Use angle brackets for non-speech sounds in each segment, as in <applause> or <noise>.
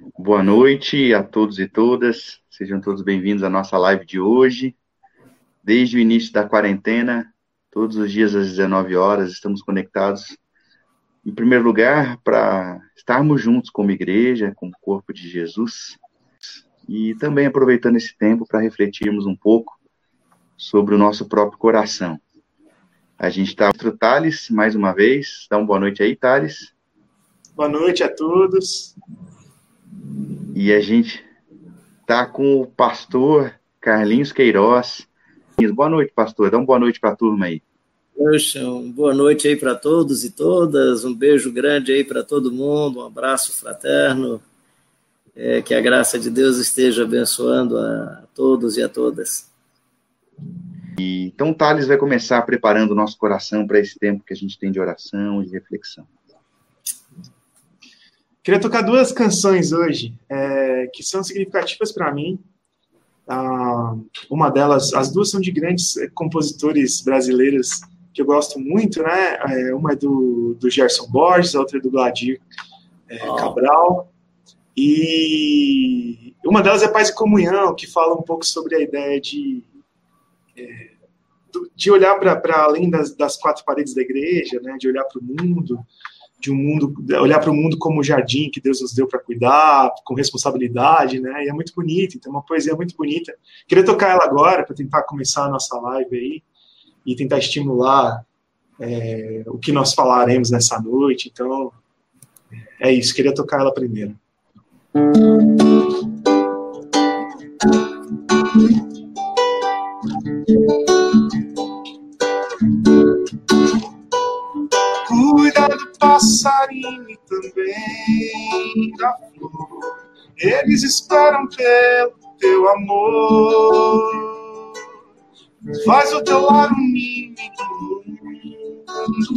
Boa noite a todos e todas. Sejam todos bem-vindos à nossa live de hoje. Desde o início da quarentena, todos os dias às 19 horas, estamos conectados, em primeiro lugar, para estarmos juntos como igreja, como corpo de Jesus, e também aproveitando esse tempo para refletirmos um pouco sobre o nosso próprio coração. A gente está com o Thales, mais uma vez. Dá uma boa noite aí, Thales. Boa noite a todos. E a gente está com o pastor Carlinhos Queiroz. Boa noite, pastor. Dá uma boa noite para a turma aí. Poxa, boa noite aí para todos e todas. Um beijo grande aí para todo mundo. Um abraço fraterno. É, que a graça de Deus esteja abençoando a todos e a todas. E, então, o Thales vai começar preparando o nosso coração para esse tempo que a gente tem de oração e de reflexão. Queria tocar duas canções hoje é, que são significativas para mim. Ah, uma delas, as duas são de grandes compositores brasileiros que eu gosto muito, né? É, uma é do, do Gerson Borges, a outra é do Gladir é, Cabral. E uma delas é Paz e Comunhão, que fala um pouco sobre a ideia de é, de olhar para além das, das, quatro paredes da igreja, né, de olhar para o mundo, de um mundo, olhar para o mundo como o jardim que Deus nos deu para cuidar, com responsabilidade, né? E é muito bonito, então é uma poesia muito bonita. Queria tocar ela agora para tentar começar a nossa live aí e tentar estimular é, o que nós falaremos nessa noite. Então é isso. Queria tocar ela primeiro. Passarinho e também da flor. Eles esperam pelo teu amor. Faz o teu lar um ninho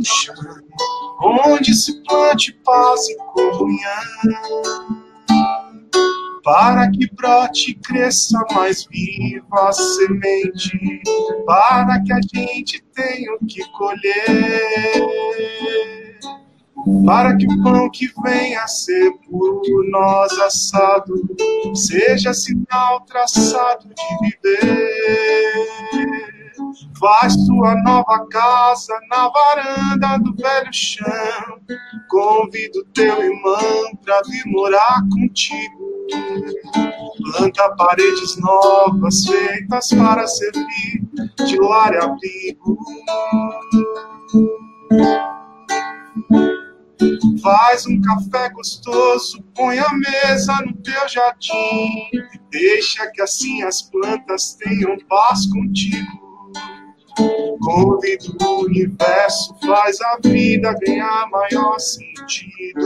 chão, onde se plante paz e comunhão para que brote e cresça mais viva a semente, para que a gente tenha o que colher, para que o pão que venha a ser por nós assado seja sinal traçado de viver. Faz tua nova casa na varanda do velho chão. Convido teu irmão pra vir morar contigo. Planta paredes novas feitas para servir de lar e abrigo. Faz um café gostoso, põe a mesa no teu jardim. Deixa que assim as plantas tenham paz contigo. Convido o universo, faz a vida ganhar maior sentido.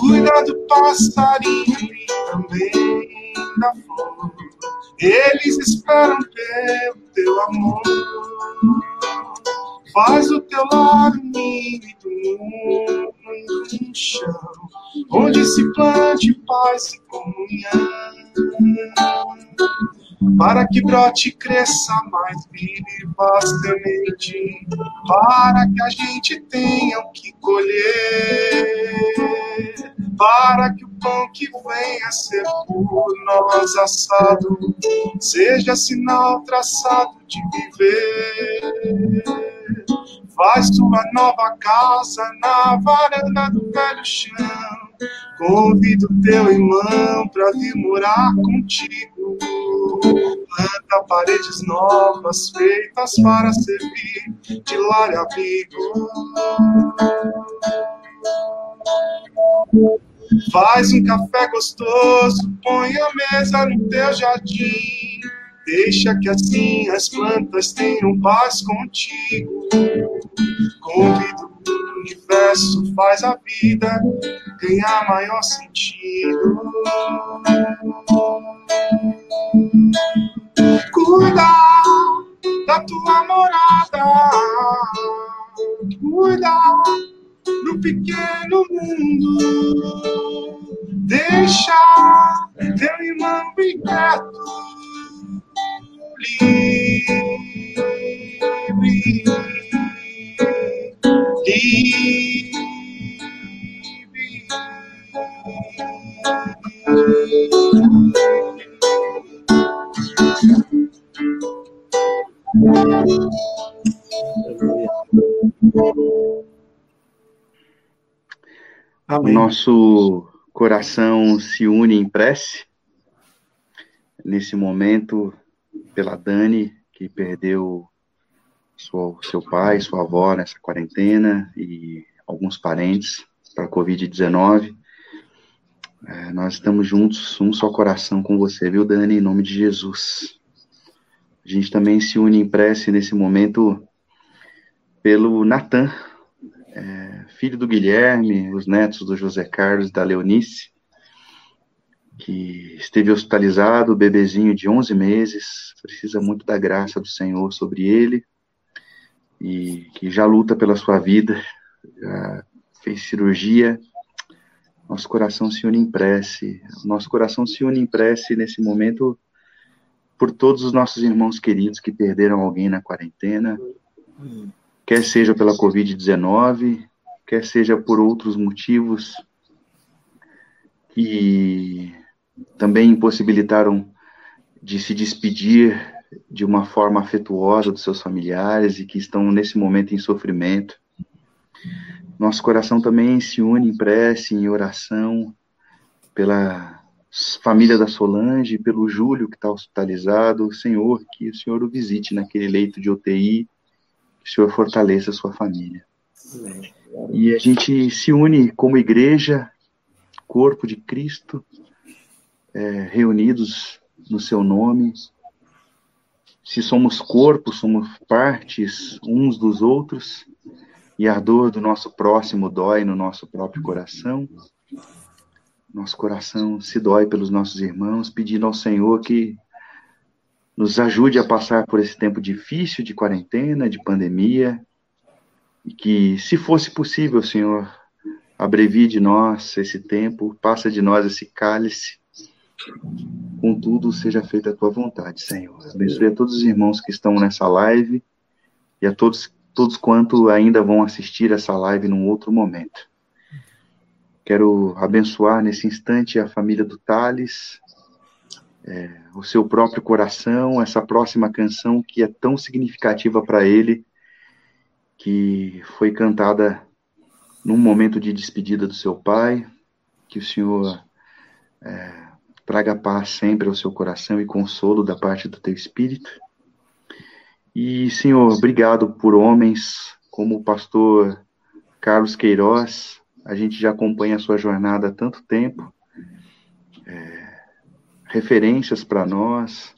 Cuida do passarinho e também da flor. Eles esperam pelo teu amor. Faz o teu lar unido no chão, onde se plante paz e comunhão para que brote cresça mais viva a semente, para que a gente tenha o que colher, para que o pão que venha ser por nós assado seja sinal traçado de viver. Faz tua nova casa na varanda do velho chão Convido teu irmão pra vir morar contigo. Planta paredes novas feitas para servir de lar e abrigo. Faz um café gostoso, põe a mesa no teu jardim. Deixa que assim as plantas tenham paz contigo. Convido o universo, faz a vida ganhar maior sentido. Cuida da tua morada, cuida do pequeno mundo. Deixa teu irmão inquieto livre, livre. Thank you. Amém. Nosso coração se une em prece nesse momento pela Dani, que perdeu sua, seu pai, sua avó nessa quarentena e alguns parentes para a Covid-19. É, nós estamos juntos, um só coração com você, viu, Dani, em nome de Jesus. A gente também se une em prece nesse momento pelo Natan, é, filho do Guilherme, os netos do José Carlos e da Leonice, que esteve hospitalizado, bebezinho de 11 meses, precisa muito da graça do Senhor sobre ele, e que já luta pela sua vida, já fez cirurgia, nosso coração se une em prece. Nosso coração se une em prece nesse momento por todos os nossos irmãos queridos que perderam alguém na quarentena, quer seja pela Covid-19, quer seja por outros motivos que também impossibilitaram de se despedir de uma forma afetuosa dos seus familiares e que estão nesse momento em sofrimento. Nosso coração também se une em prece, em oração, pela família da Solange, pelo Júlio que está hospitalizado. Senhor, que o Senhor o visite naquele leito de UTI, que o Senhor fortaleça a sua família. E a gente se une como igreja, corpo de Cristo, é, reunidos no seu nome. Se somos corpo, somos partes uns dos outros e a dor do nosso próximo dói no nosso próprio coração. Nosso coração se dói pelos nossos irmãos, pedindo ao Senhor que nos ajude a passar por esse tempo difícil de quarentena, de pandemia, e que, se fosse possível, Senhor, abrevie de nós esse tempo, passa de nós esse cálice. Contudo, seja feita a tua vontade, Senhor. Abençoe a todos os irmãos que estão nessa live e a todos todos quanto ainda vão assistir essa live num outro momento. Quero abençoar nesse instante a família do Thales, é, o seu próprio coração, essa próxima canção que é tão significativa para ele, que foi cantada num momento de despedida do seu pai. Que o Senhor é, traga paz sempre ao seu coração e consolo da parte do teu espírito. E, Senhor, obrigado por homens como o pastor Carlos Queiroz. A gente já acompanha a sua jornada há tanto tempo. É, referências para nós,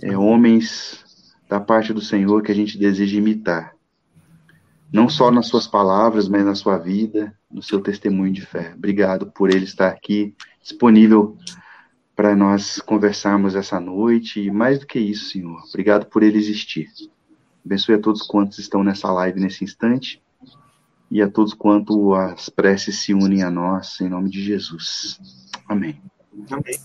é, homens da parte do Senhor que a gente deseja imitar. Não só nas suas palavras, mas na sua vida, no seu testemunho de fé. Obrigado por ele estar aqui disponível para nós conversarmos essa noite. E mais do que isso, Senhor, obrigado por ele existir. Abençoe a todos quantos estão nessa live nesse instante e a todos quanto as preces se unem a nós, em nome de Jesus. Amém. Amém.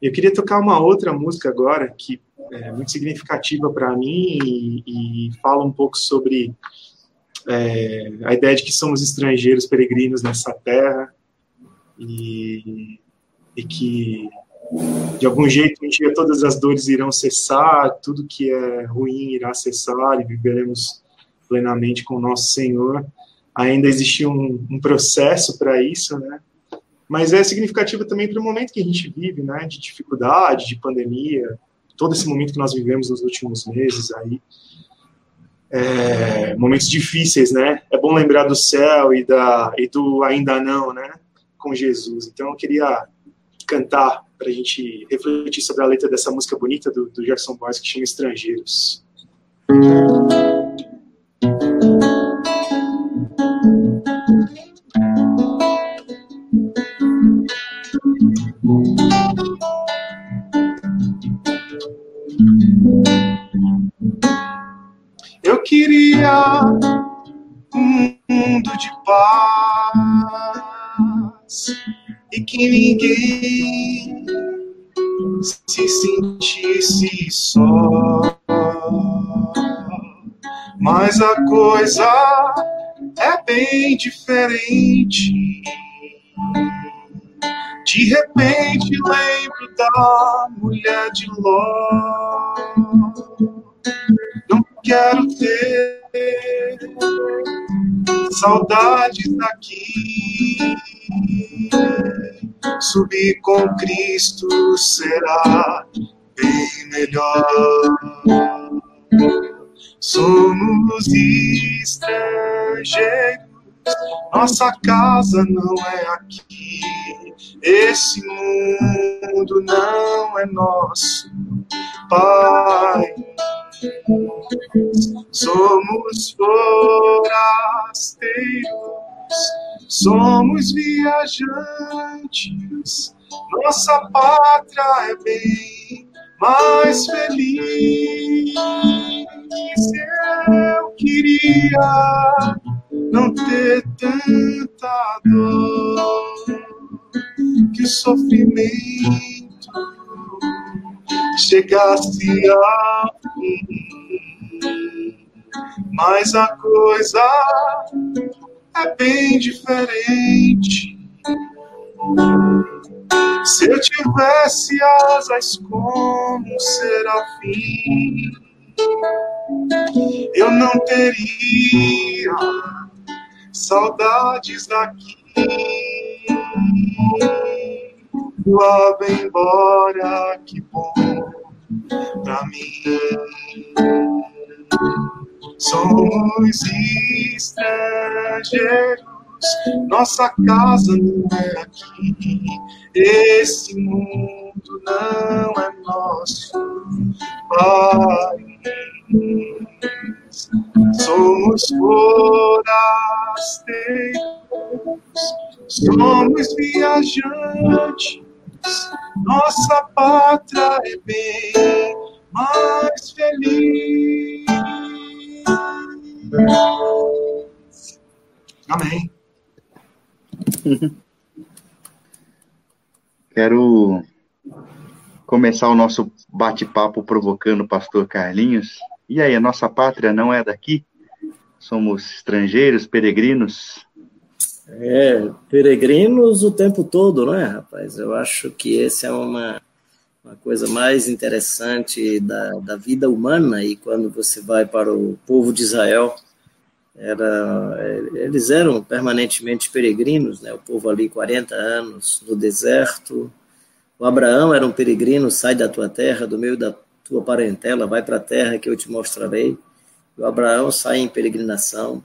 Eu queria tocar uma outra música agora que é muito significativa para mim e, e, fala um pouco sobre é, a ideia de que somos estrangeiros peregrinos nessa terra e, e que de algum jeito um dia todas as dores irão cessar, tudo que é ruim irá cessar e viveremos plenamente com o nosso Senhor. Ainda existe um, um processo para isso, né? Mas é significativo também para o momento que a gente vive, né? De dificuldade, de pandemia, todo esse momento que nós vivemos nos últimos meses aí. É, momentos difíceis, né? É bom lembrar do céu e, da, e do ainda não, né? Com Jesus. Então eu queria cantar para a gente refletir sobre a letra dessa música bonita do, do Gerson Boys que chama Estrangeiros. Eu queria um mundo de paz e que ninguém se sentisse só. Mas a coisa é bem diferente. De repente lembro da mulher de Ló. Não quero ter saudades daqui. Subir com Cristo será bem melhor. Somos estrangeiros, nossa casa não é aqui. Esse mundo não é nosso, Pai. Somos forasteiros, somos viajantes. Nossa pátria é bem mais feliz. Eu queria não ter tanta dor que o sofrimento chegasse a. Mas a coisa é bem diferente. Se eu tivesse asas como um serafim, eu não teria saudades daqui. Voava embora, que bom pra mim. Somos estrangeiros, nossa casa não é aqui. Esse mundo não é nosso, Pai. Somos forasteiros, somos viajantes nossa pátria é bem mais feliz. Amém. <laughs> Quero começar o nosso bate-papo provocando o pastor Carlinhos. E aí, a nossa pátria não é daqui? Somos estrangeiros, peregrinos? É, peregrinos o tempo todo, não é, rapaz? Eu acho que essa é uma, uma coisa mais interessante da, da vida humana, e quando você vai para o povo de Israel, era, eles eram permanentemente peregrinos, né? o povo ali 40 anos no deserto. O Abraão era um peregrino, sai da tua terra, do meio da tua parentela, vai para a terra que eu te mostrarei. O Abraão sai em peregrinação.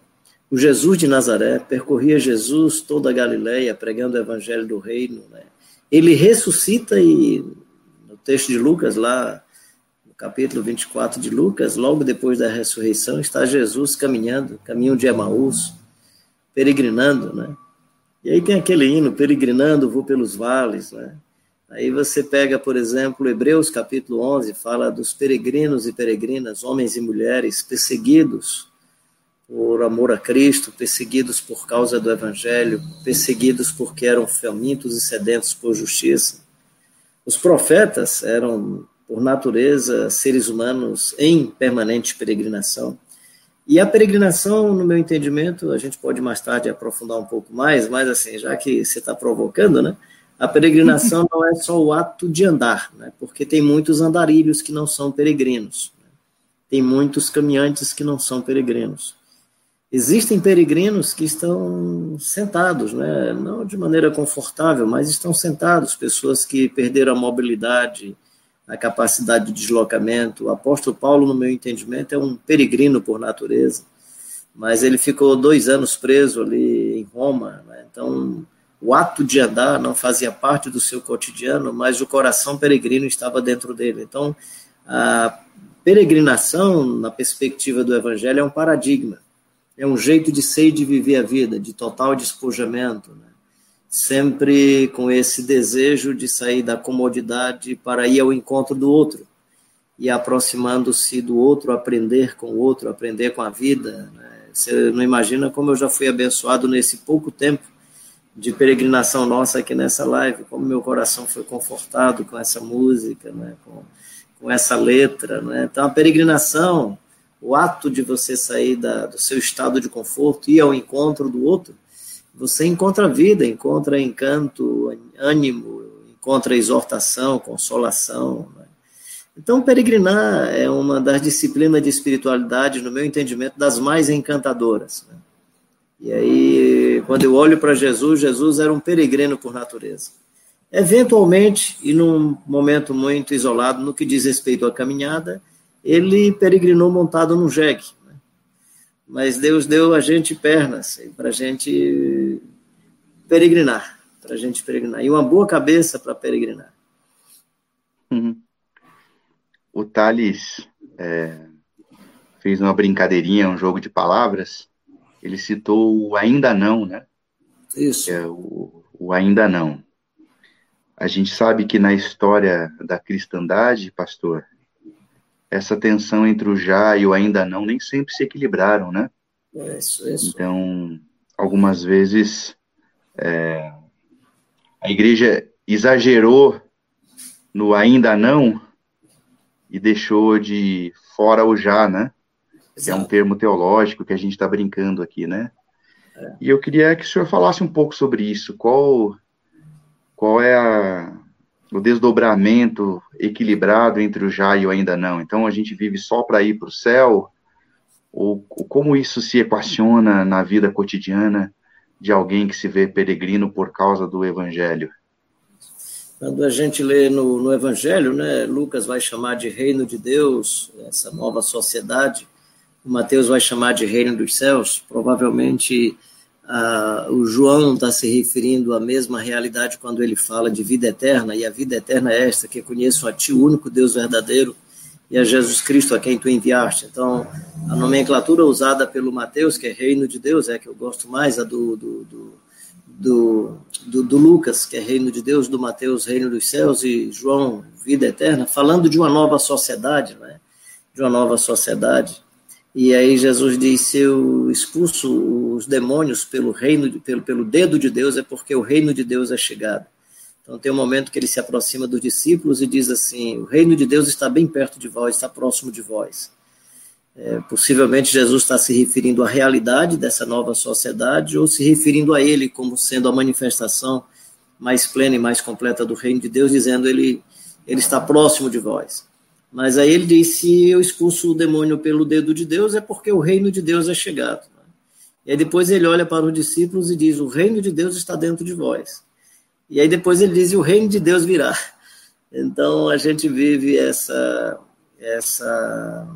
O Jesus de Nazaré percorria Jesus toda a Galileia pregando o evangelho do reino. Né? Ele ressuscita e texto de Lucas lá no capítulo 24 de Lucas, logo depois da ressurreição, está Jesus caminhando, caminho de Emaús, peregrinando, né? E aí tem aquele hino, peregrinando, vou pelos vales, né? Aí você pega, por exemplo, Hebreus capítulo 11, fala dos peregrinos e peregrinas, homens e mulheres perseguidos por amor a Cristo, perseguidos por causa do Evangelho, perseguidos porque eram famintos e sedentos por justiça. Os profetas eram, por natureza, seres humanos em permanente peregrinação. E a peregrinação, no meu entendimento, a gente pode mais tarde aprofundar um pouco mais, mas assim, já que você está provocando, né? A peregrinação <laughs> não é só o ato de andar, né? Porque tem muitos andarilhos que não são peregrinos. Né? Tem muitos caminhantes que não são peregrinos. Existem peregrinos que estão sentados, né? não de maneira confortável, mas estão sentados, pessoas que perderam a mobilidade, a capacidade de deslocamento. O apóstolo Paulo, no meu entendimento, é um peregrino por natureza, mas ele ficou dois anos preso ali em Roma, né? então o ato de andar não fazia parte do seu cotidiano, mas o coração peregrino estava dentro dele. Então, a peregrinação, na perspectiva do evangelho, é um paradigma é um jeito de ser e de viver a vida, de total despojamento, né? sempre com esse desejo de sair da comodidade para ir ao encontro do outro e aproximando-se do outro, aprender com o outro, aprender com a vida. Né? Você não imagina como eu já fui abençoado nesse pouco tempo de peregrinação nossa aqui nessa live, como meu coração foi confortado com essa música, né? com, com essa letra. Né? Então, a peregrinação o ato de você sair da, do seu estado de conforto e ir ao encontro do outro, você encontra vida, encontra encanto, ânimo, encontra exortação, consolação. Né? Então, peregrinar é uma das disciplinas de espiritualidade, no meu entendimento, das mais encantadoras. Né? E aí, quando eu olho para Jesus, Jesus era um peregrino por natureza. Eventualmente, e num momento muito isolado, no que diz respeito à caminhada, ele peregrinou montado num jegue. Né? Mas Deus deu a gente pernas para a gente peregrinar, para a gente peregrinar. E uma boa cabeça para peregrinar. Uhum o Thales é, fez uma brincadeirinha, um jogo de palavras. Ele citou o ainda não, né? Isso. É o, o ainda não. A gente sabe que na história da cristandade, pastor, essa tensão entre o já e o ainda não nem sempre se equilibraram, né? Isso, isso. Então, algumas vezes é, a igreja exagerou no ainda não e deixou de fora o já, né? É um termo teológico que a gente está brincando aqui, né? É. E eu queria que o senhor falasse um pouco sobre isso. Qual, qual é a, o desdobramento equilibrado entre o já e o ainda não? Então a gente vive só para ir para o céu? Ou, ou como isso se equaciona na vida cotidiana de alguém que se vê peregrino por causa do evangelho? Quando a gente lê no, no Evangelho, né, Lucas vai chamar de reino de Deus, essa nova sociedade, o Mateus vai chamar de reino dos céus, provavelmente ah, o João está se referindo à mesma realidade quando ele fala de vida eterna, e a vida eterna é esta, que conheço a Ti, o único Deus verdadeiro, e a Jesus Cristo a quem Tu enviaste. Então, a nomenclatura usada pelo Mateus, que é reino de Deus, é a que eu gosto mais, a do, do, do do, do, do, Lucas, que é reino de Deus, do Mateus, reino dos céus, e João, vida eterna, falando de uma nova sociedade, né? de uma nova sociedade. E aí Jesus diz: se eu expulso os demônios pelo reino, pelo, pelo dedo de Deus, é porque o reino de Deus é chegado. Então tem um momento que ele se aproxima dos discípulos e diz assim: o reino de Deus está bem perto de vós, está próximo de vós. É, possivelmente Jesus está se referindo à realidade dessa nova sociedade ou se referindo a ele como sendo a manifestação mais plena e mais completa do reino de Deus, dizendo ele ele está próximo de vós. Mas aí ele diz: se eu expulso o demônio pelo dedo de Deus, é porque o reino de Deus é chegado. E aí depois ele olha para os discípulos e diz: o reino de Deus está dentro de vós. E aí depois ele diz: o reino de Deus virá. Então a gente vive essa essa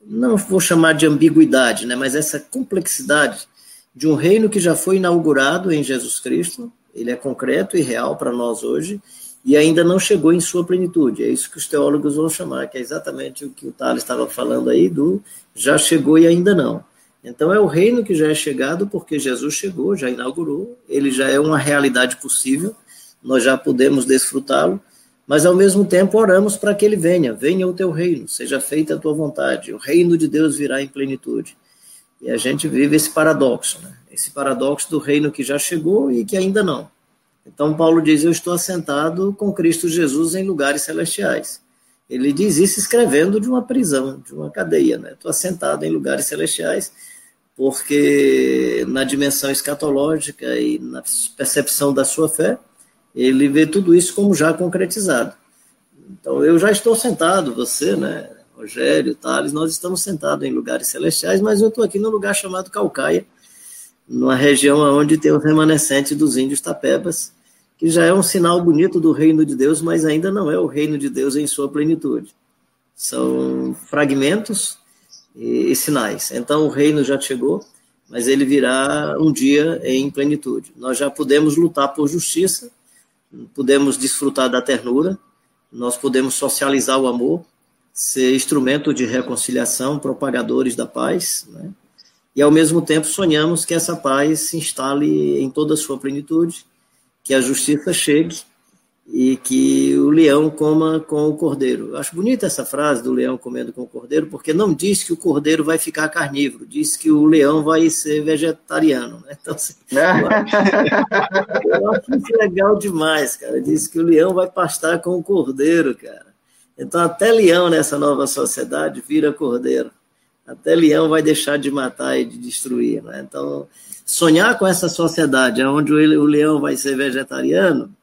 não vou chamar de ambiguidade, né, mas essa complexidade de um reino que já foi inaugurado em Jesus Cristo, ele é concreto e real para nós hoje, e ainda não chegou em sua plenitude. É isso que os teólogos vão chamar, que é exatamente o que o Thales estava falando aí, do já chegou e ainda não. Então é o reino que já é chegado, porque Jesus chegou, já inaugurou, ele já é uma realidade possível, nós já podemos desfrutá-lo, mas ao mesmo tempo oramos para que ele venha, venha o teu reino, seja feita a tua vontade, o reino de Deus virá em plenitude. E a gente vive esse paradoxo, né? esse paradoxo do reino que já chegou e que ainda não. Então Paulo diz: Eu estou assentado com Cristo Jesus em lugares celestiais. Ele diz isso escrevendo de uma prisão, de uma cadeia. Né? Estou assentado em lugares celestiais, porque na dimensão escatológica e na percepção da sua fé, ele vê tudo isso como já concretizado. Então, eu já estou sentado, você, né, Rogério, Thales, nós estamos sentados em lugares celestiais, mas eu estou aqui num lugar chamado Calcaia, numa região onde tem os remanescentes dos índios tapebas, que já é um sinal bonito do reino de Deus, mas ainda não é o reino de Deus em sua plenitude. São fragmentos e, e sinais. Então, o reino já chegou, mas ele virá um dia em plenitude. Nós já podemos lutar por justiça, podemos desfrutar da ternura, nós podemos socializar o amor, ser instrumento de reconciliação, propagadores da paz, né? e ao mesmo tempo sonhamos que essa paz se instale em toda a sua plenitude, que a justiça chegue e que o leão coma com o cordeiro. Eu acho bonita essa frase do leão comendo com o cordeiro, porque não diz que o cordeiro vai ficar carnívoro, diz que o leão vai ser vegetariano. Né? Então, assim, eu, <laughs> acho, eu acho isso legal demais, cara. Diz que o leão vai pastar com o cordeiro, cara. Então, até leão nessa nova sociedade vira cordeiro. Até leão vai deixar de matar e de destruir. Né? Então, sonhar com essa sociedade onde o leão vai ser vegetariano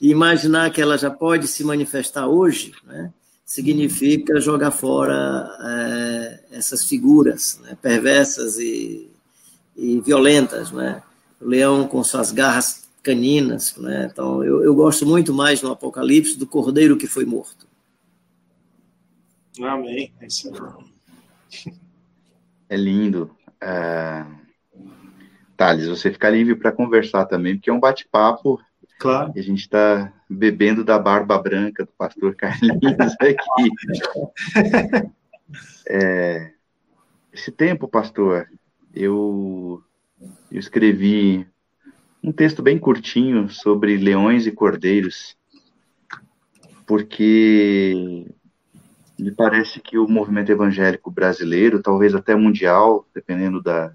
E <laughs> imaginar que ela já pode se manifestar hoje, né, significa jogar fora é, essas figuras né, perversas e, e violentas, né? O leão com suas garras caninas, né? Então, eu, eu gosto muito mais no Apocalipse do cordeiro que foi morto. Amém. É, é lindo. Uh... Thales, você fica livre para conversar também, porque é um bate-papo. Claro. E a gente está bebendo da barba branca do pastor <laughs> Carlinhos aqui. É, esse tempo, pastor, eu, eu escrevi um texto bem curtinho sobre leões e cordeiros, porque me parece que o movimento evangélico brasileiro, talvez até mundial, dependendo da,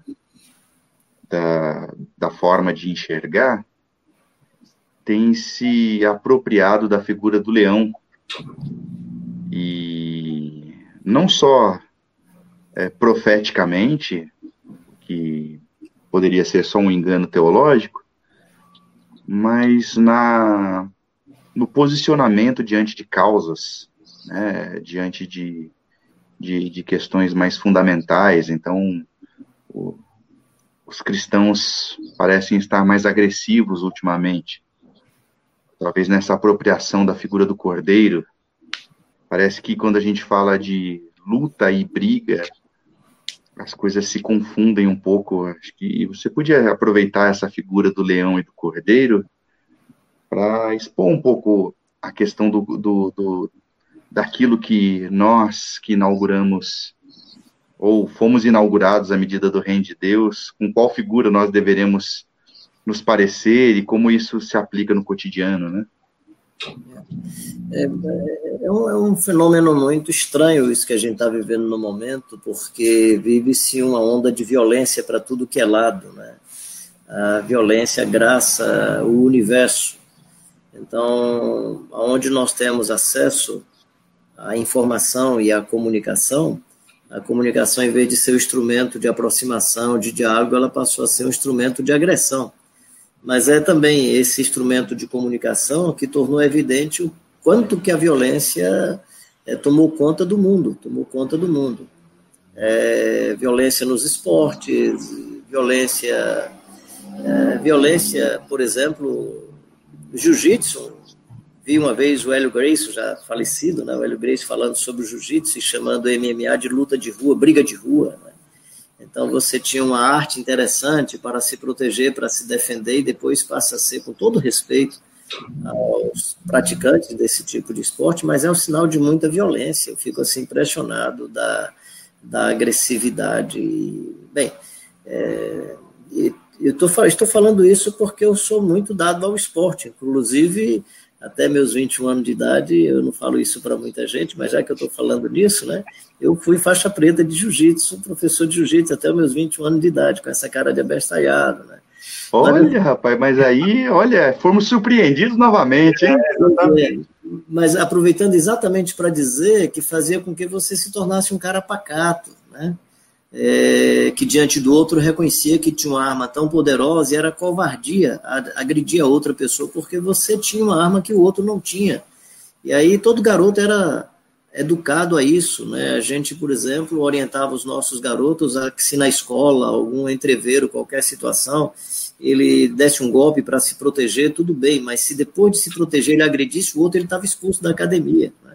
da, da forma de enxergar, tem se apropriado da figura do leão. E não só é, profeticamente, que poderia ser só um engano teológico, mas na, no posicionamento diante de causas, né, diante de, de, de, questões mais fundamentais. Então, o, os cristãos parecem estar mais agressivos ultimamente. Talvez nessa apropriação da figura do cordeiro. Parece que quando a gente fala de luta e briga, as coisas se confundem um pouco. Acho que você podia aproveitar essa figura do leão e do cordeiro para expor um pouco a questão do, do, do, daquilo que nós que inauguramos ou fomos inaugurados à medida do reino de Deus, com qual figura nós deveremos nos parecer e como isso se aplica no cotidiano, né? É, é, é, um, é um, fenômeno muito estranho isso que a gente está vivendo no momento, porque vive-se uma onda de violência para tudo que é lado, né? A violência graça o universo. Então, onde nós temos acesso à informação e à comunicação, a comunicação, em vez de ser um instrumento de aproximação, de diálogo, ela passou a ser um instrumento de agressão. Mas é também esse instrumento de comunicação que tornou evidente o quanto que a violência é, tomou conta do mundo, tomou conta do mundo. É, violência nos esportes, violência, é, violência, por exemplo, jiu-jitsu, vi uma vez o Hélio Grace, já falecido, né, o Hélio Grace falando sobre o jiu-jitsu e chamando MMA de luta de rua, briga de rua. Né? Então você tinha uma arte interessante para se proteger, para se defender, e depois passa a ser, com todo respeito aos praticantes desse tipo de esporte, mas é um sinal de muita violência. Eu fico assim impressionado da, da agressividade. Bem, é, eu tô, estou falando isso porque eu sou muito dado ao esporte, inclusive até meus 21 anos de idade, eu não falo isso para muita gente, mas já que eu estou falando nisso, né, eu fui faixa preta de jiu-jitsu, professor de jiu-jitsu até meus 21 anos de idade, com essa cara de abestalhado, né. Olha, mas, rapaz, mas aí, olha, fomos surpreendidos novamente, hein? É, mas aproveitando exatamente para dizer que fazia com que você se tornasse um cara pacato, né? É, que diante do outro reconhecia que tinha uma arma tão poderosa e era covardia agredir a outra pessoa porque você tinha uma arma que o outro não tinha. E aí todo garoto era educado a isso, né? A gente, por exemplo, orientava os nossos garotos a que se na escola algum entreveiro, qualquer situação, ele desse um golpe para se proteger, tudo bem, mas se depois de se proteger ele agredisse o outro, ele estava expulso da academia. Né?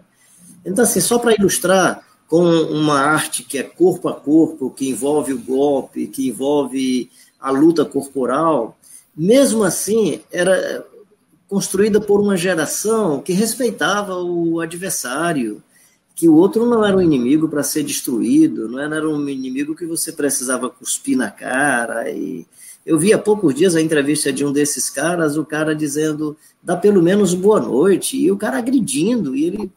Então, assim, só para ilustrar com uma arte que é corpo a corpo, que envolve o golpe, que envolve a luta corporal, mesmo assim era construída por uma geração que respeitava o adversário, que o outro não era um inimigo para ser destruído, não era um inimigo que você precisava cuspir na cara e eu vi há poucos dias a entrevista de um desses caras, o cara dizendo, dá pelo menos boa noite, e o cara agredindo, e, ele,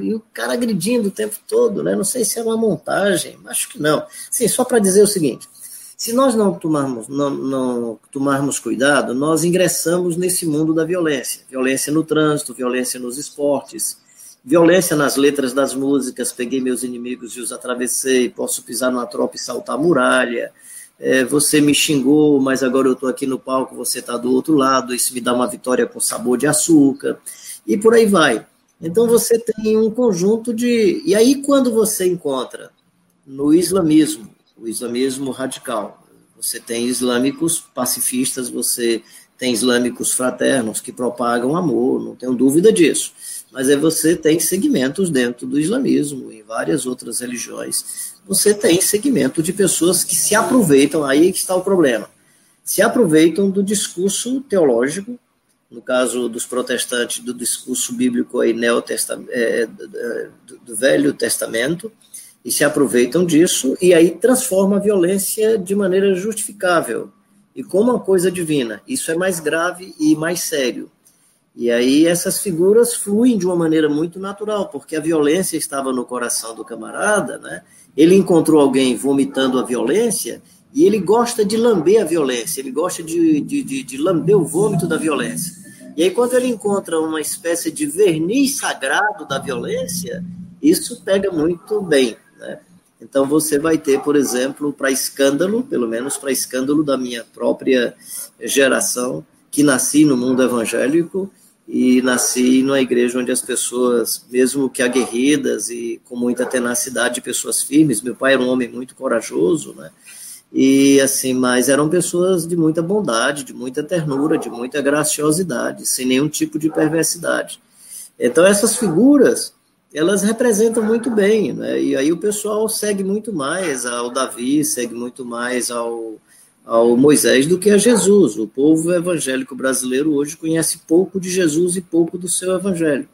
e o cara agredindo o tempo todo, né? Não sei se é uma montagem, acho que não. Sim, só para dizer o seguinte: se nós não tomarmos, não, não tomarmos cuidado, nós ingressamos nesse mundo da violência. Violência no trânsito, violência nos esportes, violência nas letras das músicas, peguei meus inimigos e os atravessei, posso pisar numa tropa e saltar a muralha é, você me xingou, mas agora eu estou aqui no palco, você está do outro lado, isso me dá uma vitória com sabor de açúcar, e por aí vai. Então você tem um conjunto de. E aí, quando você encontra no islamismo, o islamismo radical, você tem islâmicos pacifistas, você tem islâmicos fraternos que propagam amor, não tenho dúvida disso. Mas é você tem segmentos dentro do islamismo, em várias outras religiões, você tem segmento de pessoas que se aproveitam, aí está o problema, se aproveitam do discurso teológico, no caso dos protestantes, do discurso bíblico aí, é, do, do Velho Testamento, e se aproveitam disso, e aí transforma a violência de maneira justificável, e como uma coisa divina. Isso é mais grave e mais sério. E aí essas figuras fluem de uma maneira muito natural, porque a violência estava no coração do camarada, né? Ele encontrou alguém vomitando a violência e ele gosta de lamber a violência, ele gosta de, de, de, de lamber o vômito da violência. E aí, quando ele encontra uma espécie de verniz sagrado da violência, isso pega muito bem. Né? Então, você vai ter, por exemplo, para escândalo, pelo menos para escândalo da minha própria geração, que nasci no mundo evangélico, e nasci numa igreja onde as pessoas, mesmo que aguerridas e com muita tenacidade, pessoas firmes, meu pai era um homem muito corajoso, né? E assim, mas eram pessoas de muita bondade, de muita ternura, de muita graciosidade, sem nenhum tipo de perversidade. Então essas figuras, elas representam muito bem, né? E aí o pessoal segue muito mais ao Davi, segue muito mais ao ao Moisés do que a Jesus. O povo evangélico brasileiro hoje conhece pouco de Jesus e pouco do seu evangelho.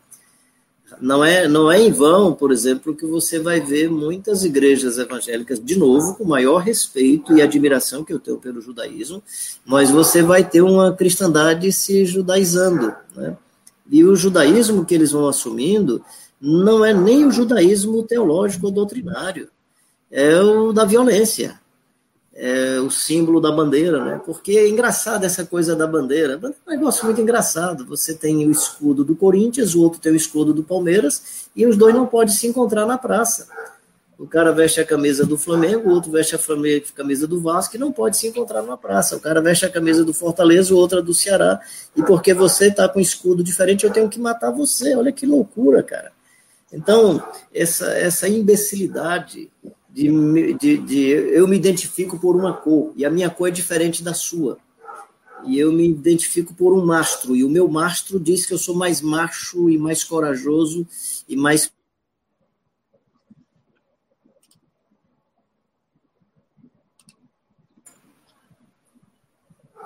Não é, não é em vão, por exemplo, que você vai ver muitas igrejas evangélicas, de novo, com maior respeito e admiração que eu tenho pelo judaísmo, mas você vai ter uma cristandade se judaizando. Né? E o judaísmo que eles vão assumindo não é nem o judaísmo teológico ou doutrinário, é o da violência é, o símbolo da bandeira, né? Porque é engraçado essa coisa da bandeira. É um negócio muito engraçado. Você tem o escudo do Corinthians, o outro tem o escudo do Palmeiras, e os dois não podem se encontrar na praça. O cara veste a camisa do Flamengo, o outro veste a camisa do Vasco e não pode se encontrar na praça. O cara veste a camisa do Fortaleza, o outro a do Ceará. E porque você está com escudo diferente, eu tenho que matar você. Olha que loucura, cara. Então, essa, essa imbecilidade de, de, de, eu me identifico por uma cor e a minha cor é diferente da sua. E eu me identifico por um mastro e o meu mastro diz que eu sou mais macho e mais corajoso e mais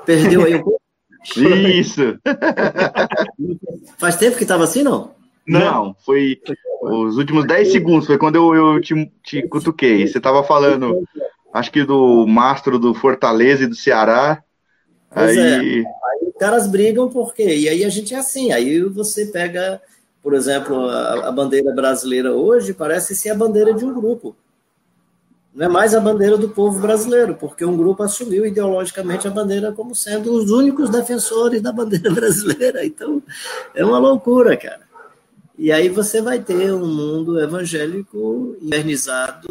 Perdeu aí um pouco? Isso! Faz tempo que estava assim, não? Não, foi os últimos 10 segundos, foi quando eu, eu te, te cutuquei. Você estava falando, acho que do mastro do Fortaleza e do Ceará. Pois aí... É. aí os caras brigam porque. E aí a gente é assim, aí você pega, por exemplo, a, a bandeira brasileira hoje parece ser a bandeira de um grupo. Não é mais a bandeira do povo brasileiro, porque um grupo assumiu ideologicamente a bandeira como sendo os únicos defensores da bandeira <laughs> brasileira. Então, é uma loucura, cara. E aí você vai ter um mundo evangélico invernizado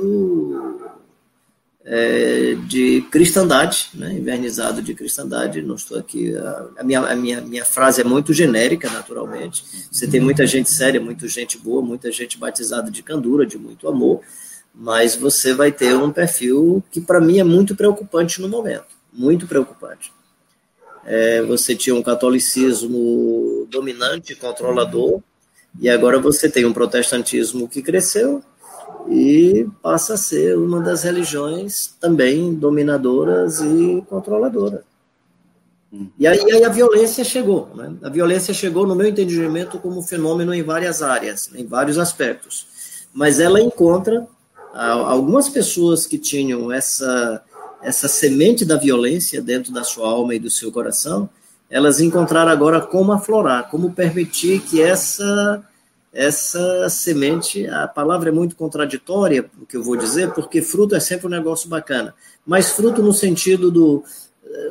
é, de cristandade, né? invernizado de cristandade. Não estou aqui. A, minha, a minha, minha frase é muito genérica, naturalmente. Você tem muita gente séria, muita gente boa, muita gente batizada de candura, de muito amor, mas você vai ter um perfil que, para mim, é muito preocupante no momento muito preocupante. É, você tinha um catolicismo dominante, controlador, e agora você tem um protestantismo que cresceu e passa a ser uma das religiões também dominadoras e controladoras. E aí, aí, a violência chegou. Né? A violência chegou, no meu entendimento, como fenômeno em várias áreas, em vários aspectos. Mas ela encontra algumas pessoas que tinham essa, essa semente da violência dentro da sua alma e do seu coração, elas encontraram agora como aflorar, como permitir que essa essa semente, a palavra é muito contraditória, o que eu vou dizer, porque fruto é sempre um negócio bacana, mas fruto no sentido do,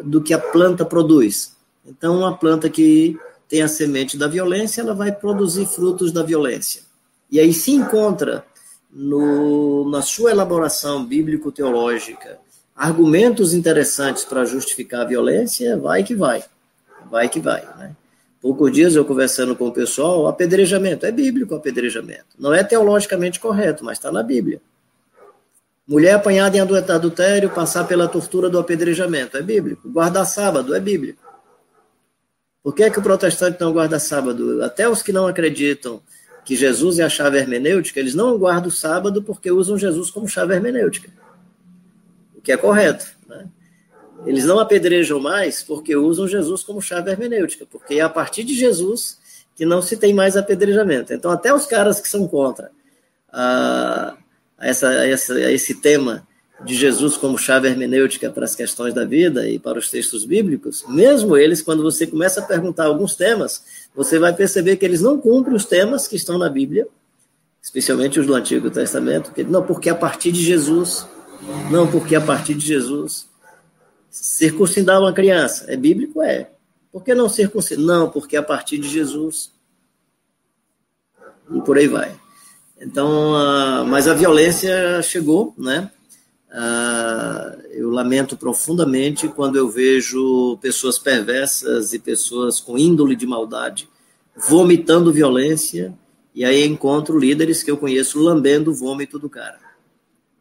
do que a planta produz. Então, uma planta que tem a semente da violência, ela vai produzir frutos da violência. E aí se encontra no, na sua elaboração bíblico-teológica argumentos interessantes para justificar a violência, vai que vai. Vai que vai, né? Poucos dias eu conversando com o pessoal, apedrejamento, é bíblico apedrejamento. Não é teologicamente correto, mas está na Bíblia. Mulher apanhada em adultério passar pela tortura do apedrejamento, é bíblico. Guardar sábado, é bíblico. Por que, é que o protestante não guarda sábado? Até os que não acreditam que Jesus é a chave hermenêutica, eles não guardam o sábado porque usam Jesus como chave hermenêutica. O que é correto. Eles não apedrejam mais porque usam Jesus como chave hermenêutica, porque é a partir de Jesus que não se tem mais apedrejamento. Então, até os caras que são contra a, essa, a essa, a esse tema de Jesus como chave hermenêutica para as questões da vida e para os textos bíblicos, mesmo eles, quando você começa a perguntar alguns temas, você vai perceber que eles não cumprem os temas que estão na Bíblia, especialmente os do Antigo Testamento, que não, porque a partir de Jesus, não, porque a partir de Jesus, circuncidar uma criança, é bíblico? É. Por que não circuncidar? Não, porque a partir de Jesus. E por aí vai. Então, uh, mas a violência chegou, né? Uh, eu lamento profundamente quando eu vejo pessoas perversas e pessoas com índole de maldade vomitando violência, e aí encontro líderes que eu conheço lambendo o vômito do cara.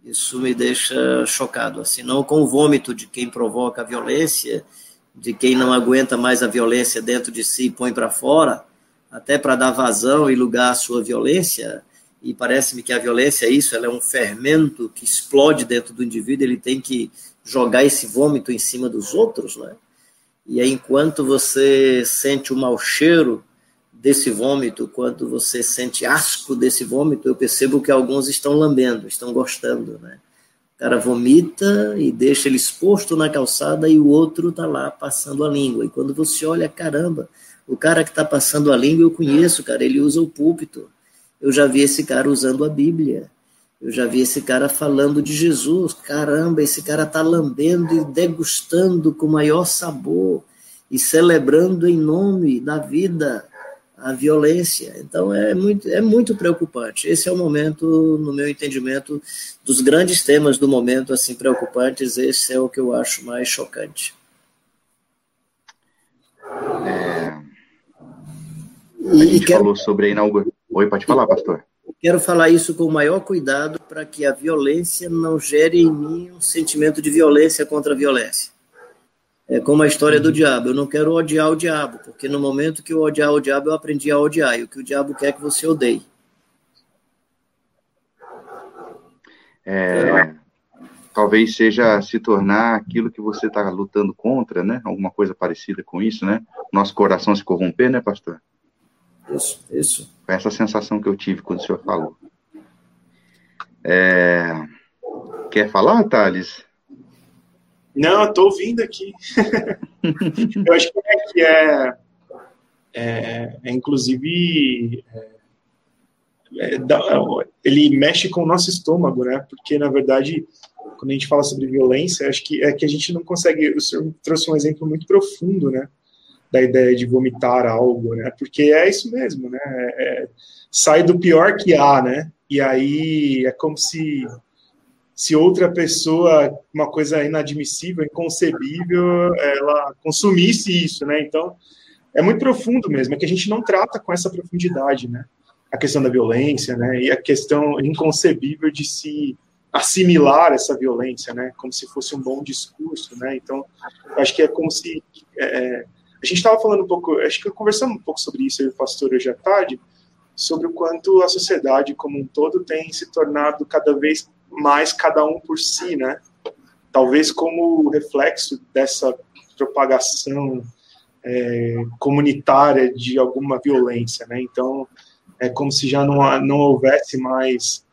Isso me deixa chocado, assim, não com o vômito de quem provoca a violência, de quem não aguenta mais a violência dentro de si e põe para fora, até para dar vazão e lugar à sua violência, e parece-me que a violência é isso, ela é um fermento que explode dentro do indivíduo, ele tem que jogar esse vômito em cima dos outros, né? E aí, enquanto você sente o mau cheiro desse vômito, quando você sente asco desse vômito, eu percebo que alguns estão lambendo, estão gostando, né? O cara vomita e deixa ele exposto na calçada e o outro tá lá passando a língua. E quando você olha, caramba, o cara que está passando a língua eu conheço, cara, ele usa o púlpito eu já vi esse cara usando a Bíblia. Eu já vi esse cara falando de Jesus. Caramba, esse cara está lambendo e degustando com maior sabor e celebrando em nome da vida a violência. Então é muito, é muito preocupante. Esse é o momento, no meu entendimento, dos grandes temas do momento assim preocupantes. Esse é o que eu acho mais chocante. É... A gente quero... falou sobre a inauguração Oi, pode falar, pastor. Quero falar isso com o maior cuidado para que a violência não gere em mim um sentimento de violência contra a violência. É como a história do diabo. Eu não quero odiar o diabo, porque no momento que eu odiar o diabo, eu aprendi a odiar. E o que o diabo quer é que você odeie. É, talvez seja se tornar aquilo que você está lutando contra, né? Alguma coisa parecida com isso, né? Nosso coração se corromper, né, pastor? Isso, isso. Foi essa sensação que eu tive quando o senhor falou. É... Quer falar, Thales? Não, eu tô ouvindo aqui. <laughs> eu acho que é, que é, é, é inclusive, é, é ele mexe com o nosso estômago, né? Porque, na verdade, quando a gente fala sobre violência, acho que é que a gente não consegue. O senhor trouxe um exemplo muito profundo, né? da ideia de vomitar algo, né? Porque é isso mesmo, né? É, sai do pior que há, né? E aí é como se se outra pessoa, uma coisa inadmissível, inconcebível, ela consumisse isso, né? Então, é muito profundo mesmo, é que a gente não trata com essa profundidade, né? A questão da violência, né? E a questão inconcebível de se assimilar essa violência, né? Como se fosse um bom discurso, né? Então, acho que é como se é, a gente estava falando um pouco, acho que conversamos um pouco sobre isso, eu e o pastor, hoje à tarde, sobre o quanto a sociedade como um todo tem se tornado cada vez mais cada um por si, né? Talvez como reflexo dessa propagação é, comunitária de alguma violência, né? Então, é como se já não, não houvesse mais,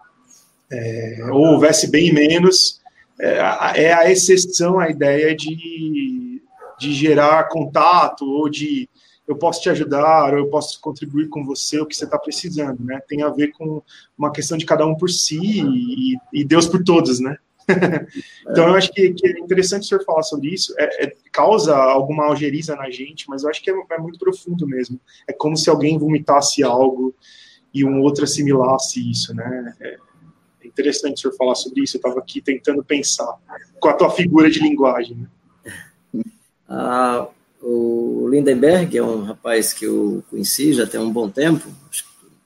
é, ou houvesse bem menos, é, é a exceção a ideia de de gerar contato ou de eu posso te ajudar ou eu posso contribuir com você o que você está precisando, né? Tem a ver com uma questão de cada um por si e, e Deus por todos, né? <laughs> então eu acho que, que, é interessante o senhor falar sobre isso. É, é, causa alguma algeriza na gente, mas eu acho que é, é, muito profundo mesmo. É como se alguém vomitasse algo e um outro assimilasse isso, né? É, interessante o senhor falar sobre isso. Eu estava aqui tentando pensar com a tua figura de linguagem. Né? Ah, o Lindenberg é um rapaz que eu conheci já tem um bom tempo,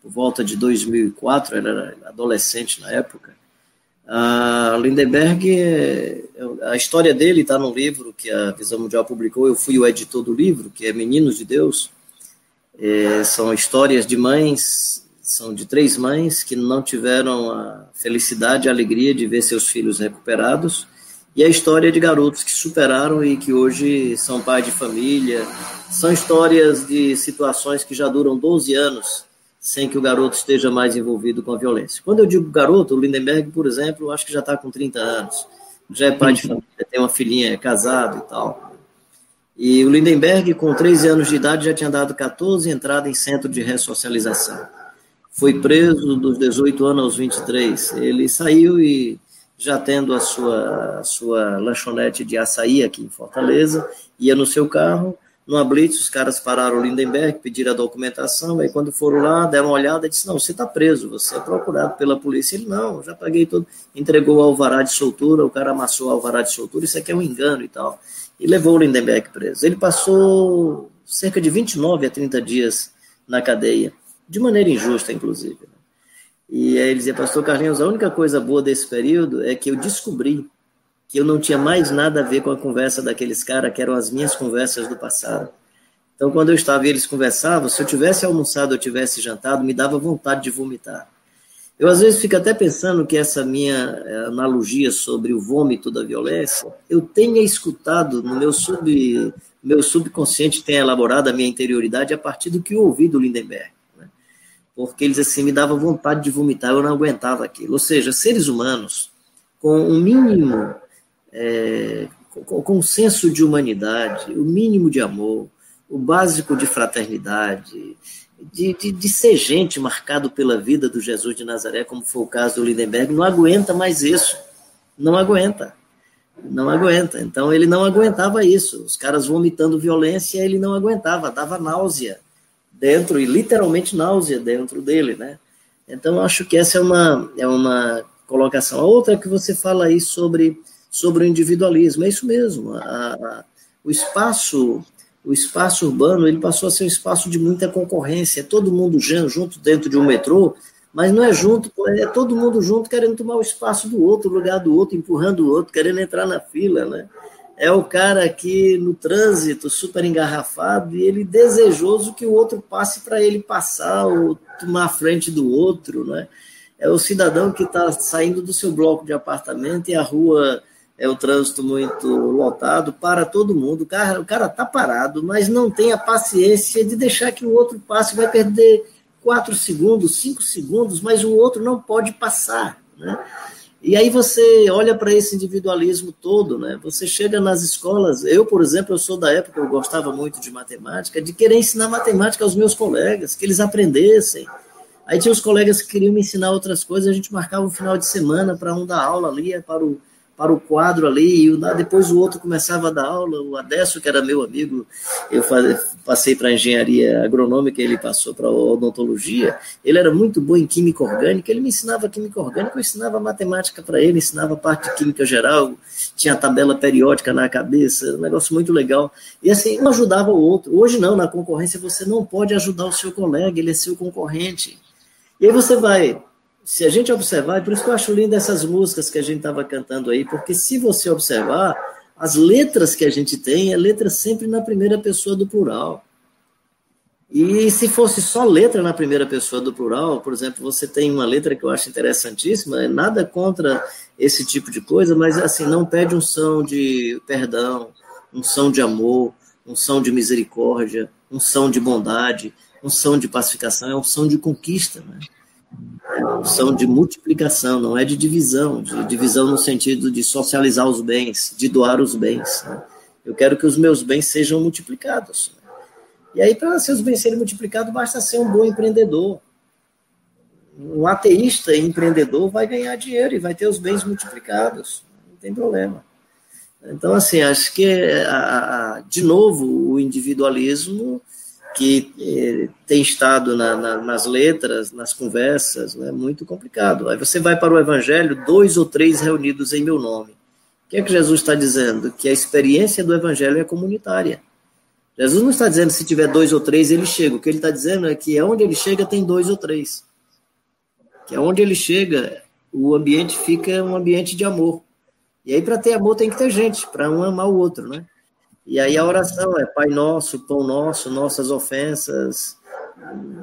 por volta de 2004, era adolescente na época. A Lindenberg, é, a história dele está no livro que a Visão Mundial publicou, eu fui o editor do livro, que é Meninos de Deus. É, são histórias de mães, são de três mães que não tiveram a felicidade e a alegria de ver seus filhos recuperados, e a história de garotos que superaram e que hoje são pais de família. São histórias de situações que já duram 12 anos sem que o garoto esteja mais envolvido com a violência. Quando eu digo garoto, o Lindenberg, por exemplo, acho que já está com 30 anos, já é pai de família, tem uma filhinha, é casado e tal. E o Lindenberg, com 13 anos de idade, já tinha dado 14 entradas em centro de ressocialização. Foi preso dos 18 anos aos 23. Ele saiu e já tendo a sua, a sua lanchonete de açaí aqui em Fortaleza, ia no seu carro, numa blitz, os caras pararam o Lindenberg, pediram a documentação, aí quando foram lá, deram uma olhada e disse, não, você está preso, você é procurado pela polícia. Ele, não, já paguei tudo, entregou o alvará de soltura, o cara amassou o alvará de soltura, isso aqui é um engano e tal, e levou o Lindenberg preso. Ele passou cerca de 29 a 30 dias na cadeia, de maneira injusta, inclusive. E aí ele dizia, pastor Carlinhos, a única coisa boa desse período é que eu descobri que eu não tinha mais nada a ver com a conversa daqueles caras, que eram as minhas conversas do passado. Então, quando eu estava e eles conversavam, se eu tivesse almoçado ou tivesse jantado, me dava vontade de vomitar. Eu, às vezes, fico até pensando que essa minha eh, analogia sobre o vômito da violência, eu tenha escutado no meu, sub, meu subconsciente, tenha elaborado a minha interioridade a partir do que eu ouvi do Lindenberg porque eles assim me davam vontade de vomitar, eu não aguentava aquilo. Ou seja, seres humanos com um mínimo, é, com, com um senso de humanidade, o mínimo de amor, o básico de fraternidade, de, de, de, ser gente marcado pela vida do Jesus de Nazaré, como foi o caso do Lindenberg, não aguenta mais isso. Não aguenta. Não aguenta. Então ele não aguentava isso. Os caras vomitando violência, ele não aguentava, dava náusea dentro, e literalmente náusea dentro dele, né? Então, acho que essa é uma, é uma colocação. A outra é que você fala aí sobre, sobre o individualismo, é isso mesmo. A, a, o espaço o espaço urbano ele passou a ser um espaço de muita concorrência, é todo mundo junto dentro de um metrô, mas não é junto, é todo mundo junto querendo tomar o espaço do outro, o lugar do outro, empurrando o outro, querendo entrar na fila, né? É o cara que no trânsito, super engarrafado, e ele desejoso que o outro passe para ele passar ou tomar a frente do outro, né? É o cidadão que está saindo do seu bloco de apartamento e a rua é o trânsito muito lotado, para todo mundo. O cara o cara está parado, mas não tem a paciência de deixar que o outro passe, vai perder quatro segundos, cinco segundos, mas o outro não pode passar, né? E aí você olha para esse individualismo todo, né? Você chega nas escolas, eu, por exemplo, eu sou da época, eu gostava muito de matemática, de querer ensinar matemática aos meus colegas, que eles aprendessem. Aí tinha os colegas que queriam me ensinar outras coisas, a gente marcava um final de semana para um dar aula ali, para o para o quadro ali, e depois o outro começava a dar aula, o Adesso, que era meu amigo, eu passei para a engenharia agronômica, ele passou para a odontologia, ele era muito bom em química orgânica, ele me ensinava química orgânica, eu ensinava matemática para ele, ensinava parte de química geral, tinha tabela periódica na cabeça, um negócio muito legal, e assim, um ajudava o outro, hoje não, na concorrência você não pode ajudar o seu colega, ele é seu concorrente, e aí você vai se a gente observar, e por isso que eu acho lindo essas músicas que a gente estava cantando aí, porque se você observar, as letras que a gente tem é letra sempre na primeira pessoa do plural. E se fosse só letra na primeira pessoa do plural, por exemplo, você tem uma letra que eu acho interessantíssima, é nada contra esse tipo de coisa, mas assim, não pede um som de perdão, um som de amor, um som de misericórdia, um som de bondade, um som de pacificação, é um som de conquista, né? São de multiplicação, não é de divisão, de divisão no sentido de socializar os bens, de doar os bens. Né? Eu quero que os meus bens sejam multiplicados. E aí, para seus bens serem multiplicados, basta ser um bom empreendedor. Um ateísta empreendedor vai ganhar dinheiro e vai ter os bens multiplicados. Não tem problema. Então, assim, acho que, de novo, o individualismo que eh, tem estado na, na, nas letras, nas conversas, é né, muito complicado. Aí você vai para o Evangelho, dois ou três reunidos em meu nome. O que é que Jesus está dizendo? Que a experiência do Evangelho é comunitária. Jesus não está dizendo se tiver dois ou três, ele chega. O que ele está dizendo é que onde ele chega tem dois ou três. Que onde ele chega, o ambiente fica um ambiente de amor. E aí, para ter amor, tem que ter gente, para um amar o outro, né? E aí a oração é Pai Nosso, Pão Nosso, nossas ofensas,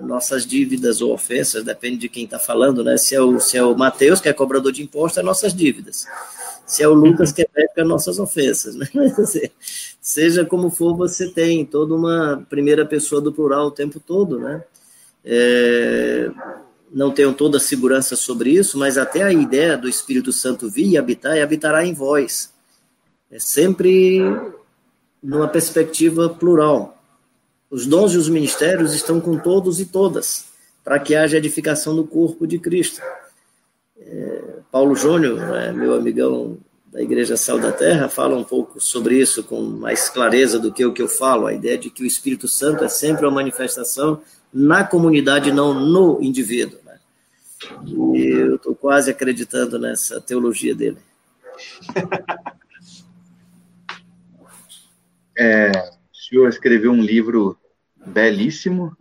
nossas dívidas ou ofensas, depende de quem está falando, né? Se é, o, se é o Mateus, que é cobrador de imposto, é nossas dívidas. Se é o Lucas, que é médico, é nossas ofensas, né? <laughs> Seja como for, você tem toda uma primeira pessoa do plural o tempo todo, né? É, não tenho toda a segurança sobre isso, mas até a ideia do Espírito Santo vir e habitar e habitará em vós. É sempre numa perspectiva plural. Os dons e os ministérios estão com todos e todas, para que haja edificação do corpo de Cristo. É, Paulo Júnior, né, meu amigão da Igreja Sal da Terra, fala um pouco sobre isso com mais clareza do que o que eu falo, a ideia de que o Espírito Santo é sempre uma manifestação na comunidade, não no indivíduo. Né? E eu estou quase acreditando nessa teologia dele. <laughs> É, o senhor escreveu um livro belíssimo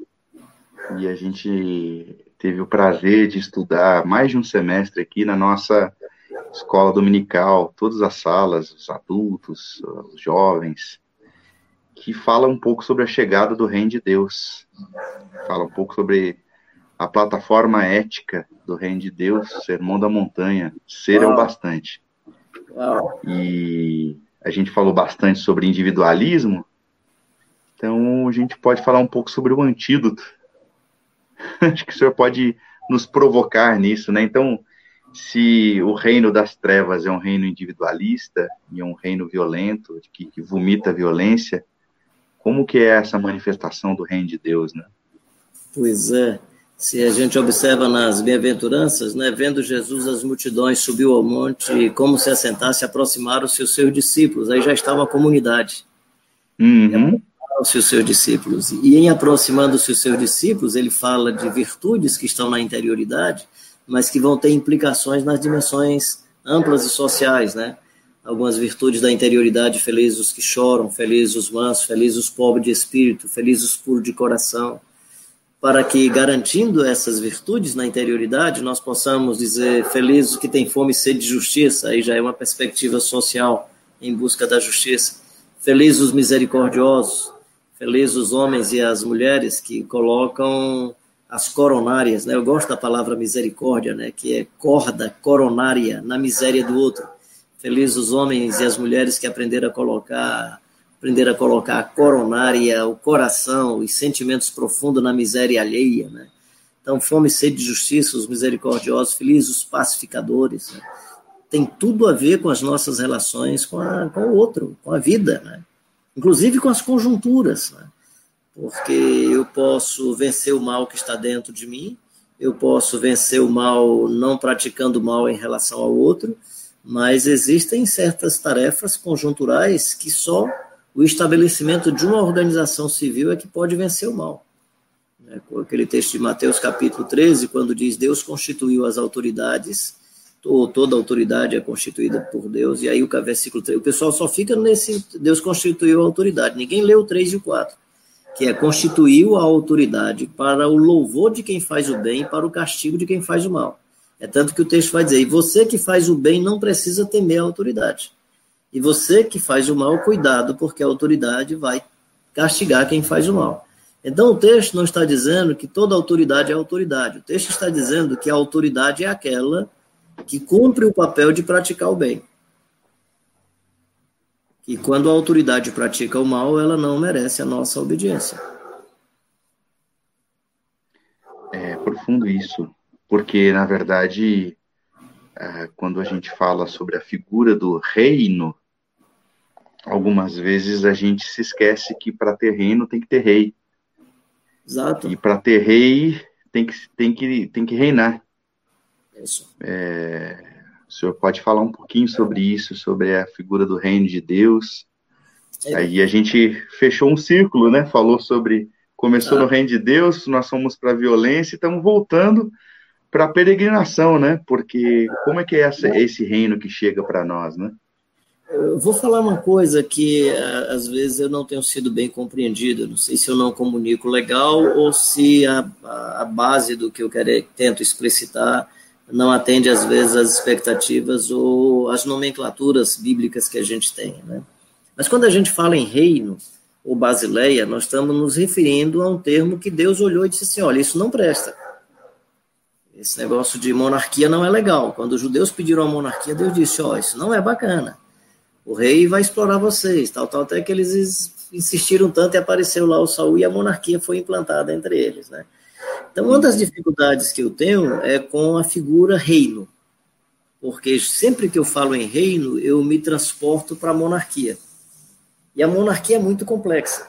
e a gente teve o prazer de estudar mais de um semestre aqui na nossa escola dominical, todas as salas, os adultos, os jovens, que fala um pouco sobre a chegada do Reino de Deus, fala um pouco sobre a plataforma ética do Reino de Deus, Sermão da Montanha, ser é o bastante. Uau. E a gente falou bastante sobre individualismo, então a gente pode falar um pouco sobre o antídoto. <laughs> Acho que o senhor pode nos provocar nisso, né? Então, se o reino das trevas é um reino individualista e um reino violento, que, que vomita violência, como que é essa manifestação do reino de Deus, né? Pois é se a gente observa nas bem-aventuranças, né, vendo Jesus as multidões subiu ao monte e como se assentasse aproximaram-se os seus discípulos, aí já está uma comunidade. Uhum. Os seus discípulos. E em aproximando-se os seus discípulos, ele fala de virtudes que estão na interioridade, mas que vão ter implicações nas dimensões amplas e sociais, né? Algumas virtudes da interioridade, felizes os que choram, felizes os mansos, felizes os pobres de espírito, felizes os puros de coração para que, garantindo essas virtudes na interioridade, nós possamos dizer felizes que têm fome e sede de justiça, aí já é uma perspectiva social em busca da justiça. Felizes os misericordiosos, felizes os homens e as mulheres que colocam as coronárias, né? Eu gosto da palavra misericórdia, né? Que é corda coronária na miséria do outro. Felizes os homens e as mulheres que aprenderam a colocar aprender a colocar a coronária, o coração, os sentimentos profundos na miséria alheia, né? Então, fome sede de justiça, os misericordiosos, felizes os pacificadores, né? tem tudo a ver com as nossas relações com, a, com o outro, com a vida, né? inclusive com as conjunturas, né? porque eu posso vencer o mal que está dentro de mim, eu posso vencer o mal não praticando mal em relação ao outro, mas existem certas tarefas conjunturais que só o estabelecimento de uma organização civil é que pode vencer o mal. É, com aquele texto de Mateus capítulo 13, quando diz Deus constituiu as autoridades, toda autoridade é constituída por Deus, e aí o versículo 3, o pessoal só fica nesse Deus constituiu a autoridade, ninguém lê o 3 e o 4, que é constituiu a autoridade para o louvor de quem faz o bem e para o castigo de quem faz o mal. É tanto que o texto vai dizer, e você que faz o bem não precisa temer a autoridade. E você que faz o mal, cuidado, porque a autoridade vai castigar quem faz o mal. Então o texto não está dizendo que toda autoridade é autoridade. O texto está dizendo que a autoridade é aquela que cumpre o papel de praticar o bem. E quando a autoridade pratica o mal, ela não merece a nossa obediência. É profundo isso, porque na verdade, quando a gente fala sobre a figura do reino, algumas vezes a gente se esquece que para ter reino tem que ter rei. Exato. E para ter rei tem que, tem que, tem que reinar. Isso. É, o senhor pode falar um pouquinho sobre isso, sobre a figura do reino de Deus? É. Aí a gente fechou um círculo, né? Falou sobre Começou no reino de Deus, nós fomos para a violência e estamos voltando para a peregrinação, né? Porque como é que é essa, esse reino que chega para nós, né? Eu vou falar uma coisa que às vezes eu não tenho sido bem compreendido. Não sei se eu não comunico legal ou se a, a base do que eu quero, tento explicitar não atende às vezes às expectativas ou às nomenclaturas bíblicas que a gente tem, né? Mas quando a gente fala em reino ou basileia, nós estamos nos referindo a um termo que Deus olhou e disse assim: olha, isso não presta. Esse negócio de monarquia não é legal. Quando os judeus pediram a monarquia, Deus disse: ó, oh, isso não é bacana. O rei vai explorar vocês, tal, tal, até que eles insistiram tanto e apareceu lá o Saul e a monarquia foi implantada entre eles, né? Então, uma das dificuldades que eu tenho é com a figura reino, porque sempre que eu falo em reino, eu me transporto para a monarquia. E a monarquia é muito complexa,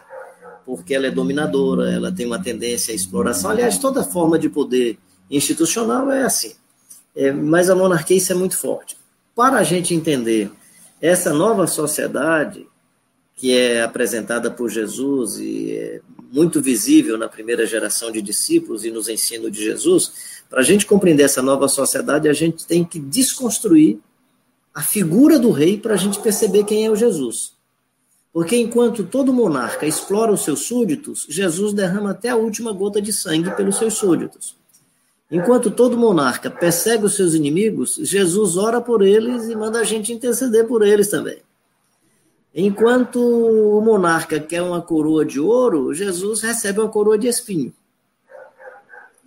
porque ela é dominadora, ela tem uma tendência à exploração. Aliás, toda forma de poder institucional é assim. É, mas a monarquia isso é muito forte. Para a gente entender essa nova sociedade que é apresentada por Jesus e é muito visível na primeira geração de discípulos e nos ensinos de Jesus, para a gente compreender essa nova sociedade, a gente tem que desconstruir a figura do rei para a gente perceber quem é o Jesus. Porque enquanto todo monarca explora os seus súditos, Jesus derrama até a última gota de sangue pelos seus súditos. Enquanto todo monarca persegue os seus inimigos, Jesus ora por eles e manda a gente interceder por eles também. Enquanto o monarca quer uma coroa de ouro, Jesus recebe uma coroa de espinho.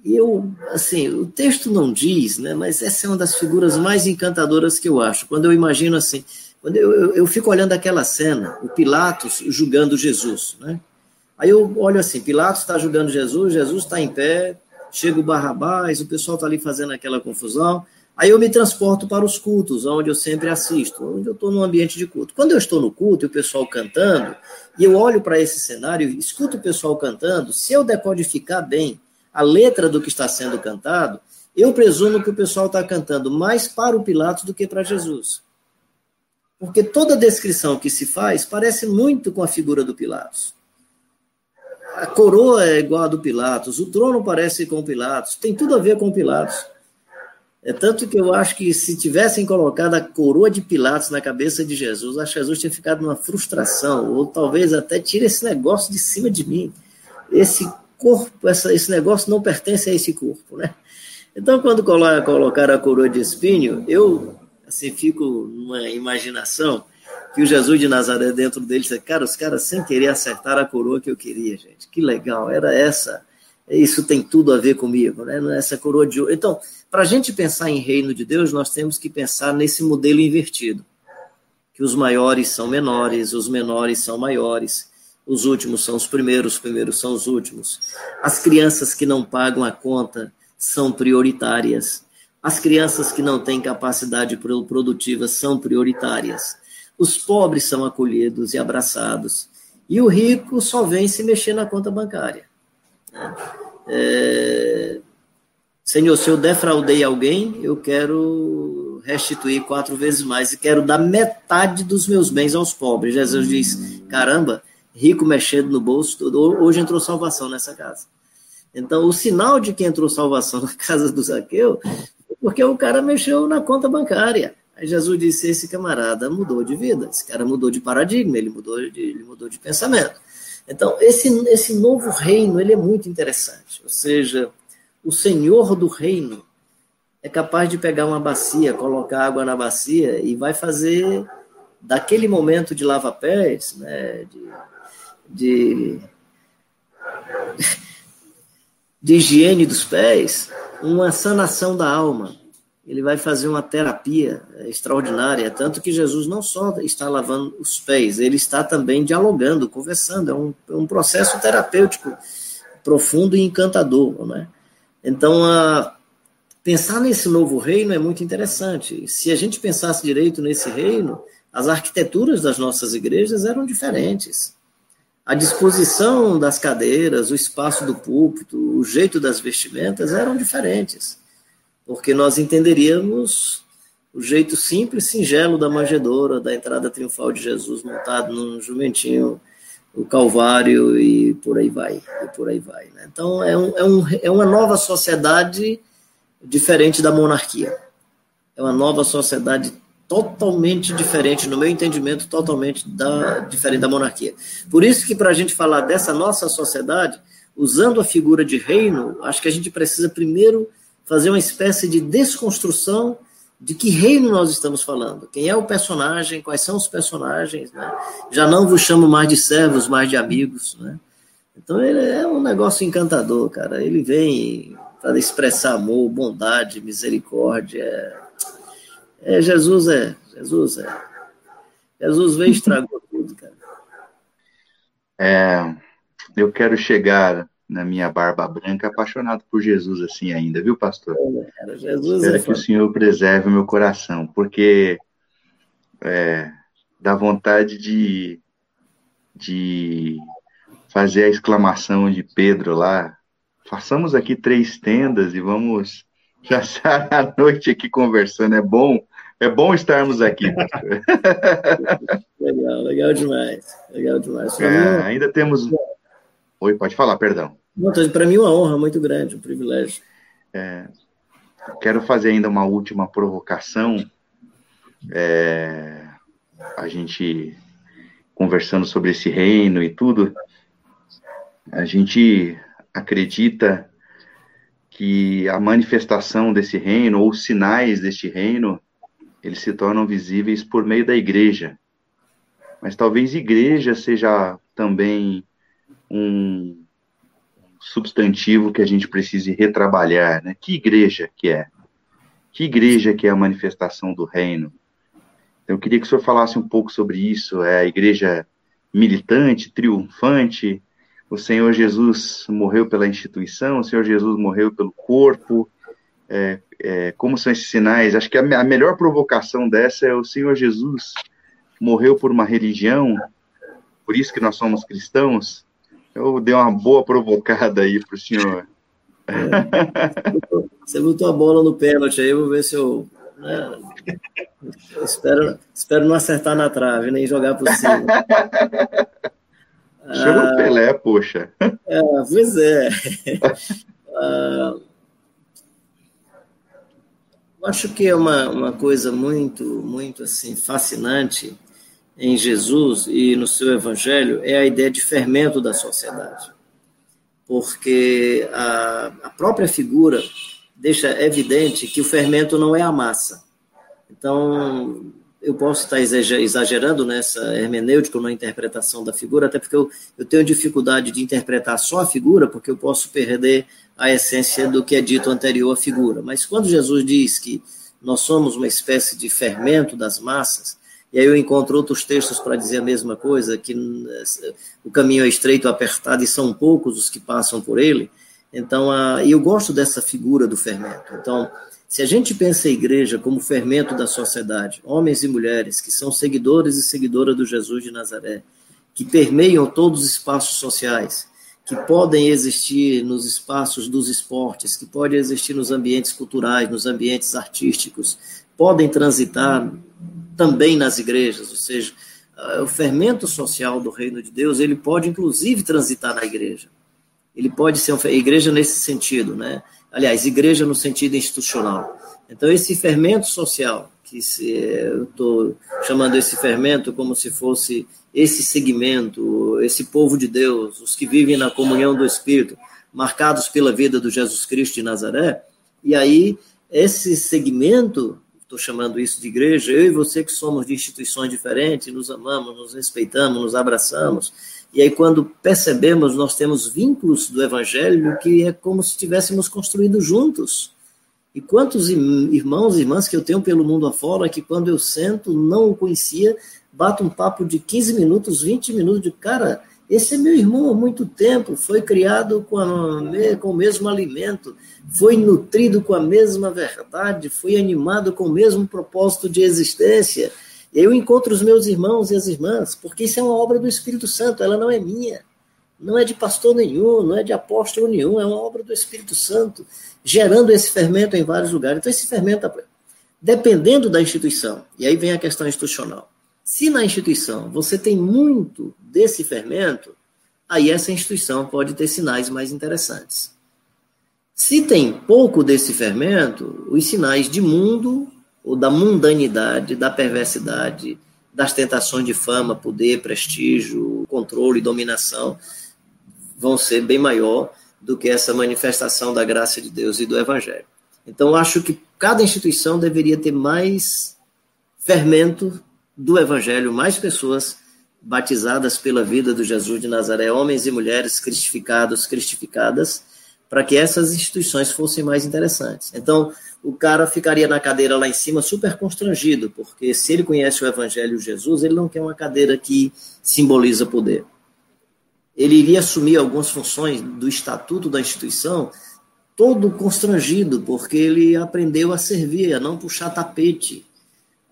E eu, assim, o texto não diz, né, mas essa é uma das figuras mais encantadoras que eu acho. Quando eu imagino assim, quando eu, eu, eu fico olhando aquela cena, o Pilatos julgando Jesus, né? Aí eu olho assim, Pilatos está julgando Jesus, Jesus está em pé, chega o Barrabás, o pessoal está ali fazendo aquela confusão. Aí eu me transporto para os cultos, onde eu sempre assisto, onde eu estou no ambiente de culto. Quando eu estou no culto e o pessoal cantando, e eu olho para esse cenário, escuto o pessoal cantando, se eu decodificar bem a letra do que está sendo cantado, eu presumo que o pessoal está cantando mais para o Pilatos do que para Jesus. Porque toda descrição que se faz parece muito com a figura do Pilatos. A coroa é igual a do Pilatos, o trono parece com Pilatos, tem tudo a ver com Pilatos. É tanto que eu acho que se tivessem colocado a coroa de Pilatos na cabeça de Jesus, acho que Jesus tinha ficado numa frustração, ou talvez até tira esse negócio de cima de mim. Esse corpo, essa, esse negócio não pertence a esse corpo, né? Então, quando colocaram a coroa de espinho, eu assim, fico numa imaginação que o Jesus de Nazaré dentro dele, cara, os caras sem querer acertar a coroa que eu queria, gente. Que legal, era essa. Isso tem tudo a ver comigo, né? É essa coroa de ouro. Então, para a gente pensar em reino de Deus, nós temos que pensar nesse modelo invertido. Que os maiores são menores, os menores são maiores, os últimos são os primeiros, os primeiros são os últimos. As crianças que não pagam a conta são prioritárias. As crianças que não têm capacidade produtiva são prioritárias. Os pobres são acolhidos e abraçados. E o rico só vem se mexer na conta bancária. Né? É... Senhor, se eu defraudei alguém, eu quero restituir quatro vezes mais e quero dar metade dos meus bens aos pobres. Jesus diz: caramba, rico mexendo no bolso, hoje entrou salvação nessa casa. Então, o sinal de que entrou salvação na <laughs> casa do Zaqueu, porque o cara mexeu na conta bancária. Aí Jesus disse: esse camarada mudou de vida, esse cara mudou de paradigma, ele mudou de, ele mudou de pensamento. Então, esse, esse novo reino ele é muito interessante. Ou seja, o Senhor do reino é capaz de pegar uma bacia, colocar água na bacia e vai fazer daquele momento de lava-pés, né, de, de, <laughs> de higiene dos pés, uma sanação da alma ele vai fazer uma terapia extraordinária, tanto que Jesus não só está lavando os pés, ele está também dialogando, conversando, é um, é um processo terapêutico profundo e encantador, né? Então, a, pensar nesse novo reino é muito interessante. Se a gente pensasse direito nesse reino, as arquiteturas das nossas igrejas eram diferentes. A disposição das cadeiras, o espaço do púlpito, o jeito das vestimentas eram diferentes porque nós entenderíamos o jeito simples, singelo da manjedoura, da entrada triunfal de Jesus montado num jumentinho o Calvário e por aí vai, e por aí vai. Né? Então é, um, é, um, é uma nova sociedade diferente da monarquia. É uma nova sociedade totalmente diferente, no meu entendimento, totalmente da, diferente da monarquia. Por isso que para a gente falar dessa nossa sociedade, usando a figura de reino, acho que a gente precisa primeiro fazer uma espécie de desconstrução de que reino nós estamos falando, quem é o personagem, quais são os personagens, né? Já não vos chamo mais de servos, mais de amigos, né? Então ele é um negócio encantador, cara. Ele vem para expressar amor, bondade, misericórdia. É, Jesus é, Jesus é. Jesus veio e estragou tudo, cara. É, eu quero chegar na minha barba branca, apaixonado por Jesus assim ainda, viu, pastor? É, Jesus Espero é que o Senhor preserve o meu coração, porque é, dá vontade de, de fazer a exclamação de Pedro lá. Façamos aqui três tendas e vamos <laughs> passar a noite aqui conversando. É bom, é bom estarmos aqui. legal, legal demais. Legal demais. É, ainda temos. Oi, pode falar, perdão. Para mim, é uma honra muito grande, um privilégio. É, quero fazer ainda uma última provocação. É, a gente conversando sobre esse reino e tudo, a gente acredita que a manifestação desse reino, ou sinais deste reino, eles se tornam visíveis por meio da igreja. Mas talvez igreja seja também um, substantivo que a gente precise retrabalhar, né? Que igreja que é? Que igreja que é a manifestação do reino? Então, eu queria que o senhor falasse um pouco sobre isso. É a igreja militante, triunfante? O Senhor Jesus morreu pela instituição, o Senhor Jesus morreu pelo corpo. É, é, como são esses sinais? Acho que a, a melhor provocação dessa é o Senhor Jesus morreu por uma religião, por isso que nós somos cristãos. Eu dei uma boa provocada aí para o senhor. É. Você botou a bola no pênalti aí, vou ver se eu. Né, eu espero, espero não acertar na trave, nem jogar por cima. <laughs> Chama ah, o Pelé, poxa. É, pois é. <laughs> ah, acho que é uma, uma coisa muito, muito assim, fascinante em Jesus e no seu evangelho é a ideia de fermento da sociedade. Porque a, a própria figura deixa evidente que o fermento não é a massa. Então, eu posso estar exagerando nessa hermenêutica ou na interpretação da figura, até porque eu, eu tenho dificuldade de interpretar só a figura, porque eu posso perder a essência do que é dito anterior à figura. Mas quando Jesus diz que nós somos uma espécie de fermento das massas, e aí eu encontro outros textos para dizer a mesma coisa, que eh, o caminho é estreito, apertado, e são poucos os que passam por ele. Então, a, eu gosto dessa figura do fermento. Então, se a gente pensa a igreja como fermento da sociedade, homens e mulheres que são seguidores e seguidoras do Jesus de Nazaré, que permeiam todos os espaços sociais, que podem existir nos espaços dos esportes, que podem existir nos ambientes culturais, nos ambientes artísticos, podem transitar também nas igrejas, ou seja, o fermento social do reino de Deus, ele pode inclusive transitar na igreja. Ele pode ser uma igreja nesse sentido, né? Aliás, igreja no sentido institucional. Então, esse fermento social, que se, eu estou chamando esse fermento como se fosse esse segmento, esse povo de Deus, os que vivem na comunhão do Espírito, marcados pela vida do Jesus Cristo de Nazaré, e aí esse segmento estou chamando isso de igreja, eu e você que somos de instituições diferentes, nos amamos, nos respeitamos, nos abraçamos. E aí, quando percebemos, nós temos vínculos do Evangelho que é como se tivéssemos construído juntos. E quantos irmãos e irmãs que eu tenho pelo mundo afora que, quando eu sento, não o conhecia, bato um papo de 15 minutos, 20 minutos, de cara, esse é meu irmão há muito tempo, foi criado com, a, com o mesmo alimento, foi nutrido com a mesma verdade, foi animado com o mesmo propósito de existência. Eu encontro os meus irmãos e as irmãs, porque isso é uma obra do Espírito Santo, ela não é minha, não é de pastor nenhum, não é de apóstolo nenhum, é uma obra do Espírito Santo, gerando esse fermento em vários lugares. Então, esse fermento, dependendo da instituição, e aí vem a questão institucional Se na instituição você tem muito desse fermento, aí essa instituição pode ter sinais mais interessantes. Se tem pouco desse fermento, os sinais de mundo, ou da mundanidade, da perversidade, das tentações de fama, poder, prestígio, controle, dominação, vão ser bem maior do que essa manifestação da graça de Deus e do Evangelho. Então, acho que cada instituição deveria ter mais fermento do Evangelho, mais pessoas batizadas pela vida do Jesus de Nazaré, homens e mulheres cristificados, cristificadas, para que essas instituições fossem mais interessantes. Então, o cara ficaria na cadeira lá em cima super constrangido, porque se ele conhece o Evangelho de Jesus, ele não quer uma cadeira que simboliza poder. Ele iria assumir algumas funções do estatuto da instituição todo constrangido, porque ele aprendeu a servir, a não puxar tapete,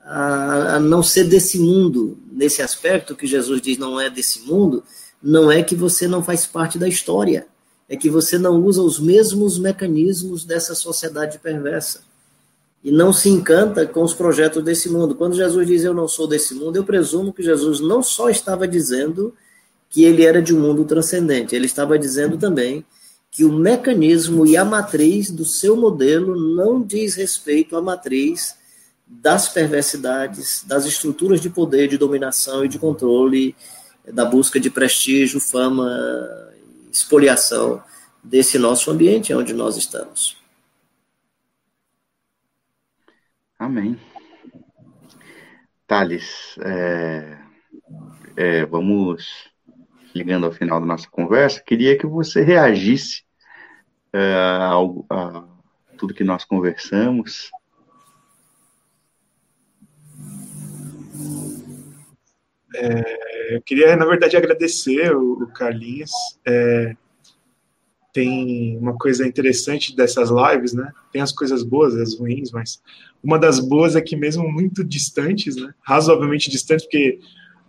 a, a não ser desse mundo. Nesse aspecto que Jesus diz não é desse mundo, não é que você não faz parte da história, é que você não usa os mesmos mecanismos dessa sociedade perversa e não se encanta com os projetos desse mundo. Quando Jesus diz eu não sou desse mundo, eu presumo que Jesus não só estava dizendo que ele era de um mundo transcendente, ele estava dizendo também que o mecanismo e a matriz do seu modelo não diz respeito à matriz das perversidades, das estruturas de poder, de dominação e de controle, da busca de prestígio, fama, espoliação desse nosso ambiente onde nós estamos. Amém. Thales, é, é, vamos ligando ao final da nossa conversa. Queria que você reagisse é, ao, a tudo que nós conversamos É, eu queria, na verdade, agradecer o, o Carlinhos. É, tem uma coisa interessante dessas lives, né? Tem as coisas boas, as ruins, mas uma das boas é que mesmo muito distantes, né? Razoavelmente distantes, porque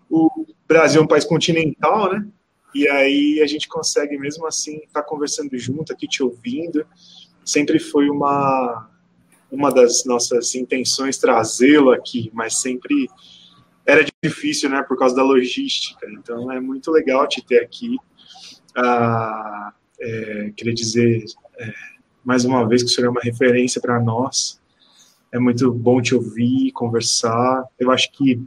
o Brasil é um país continental, né? E aí a gente consegue mesmo assim estar tá conversando junto, aqui te ouvindo. Sempre foi uma uma das nossas intenções trazê-lo aqui, mas sempre era difícil, né, por causa da logística. Então é muito legal te ter aqui. Ah, é, queria dizer é, mais uma vez que o senhor é uma referência para nós. É muito bom te ouvir, conversar. Eu acho que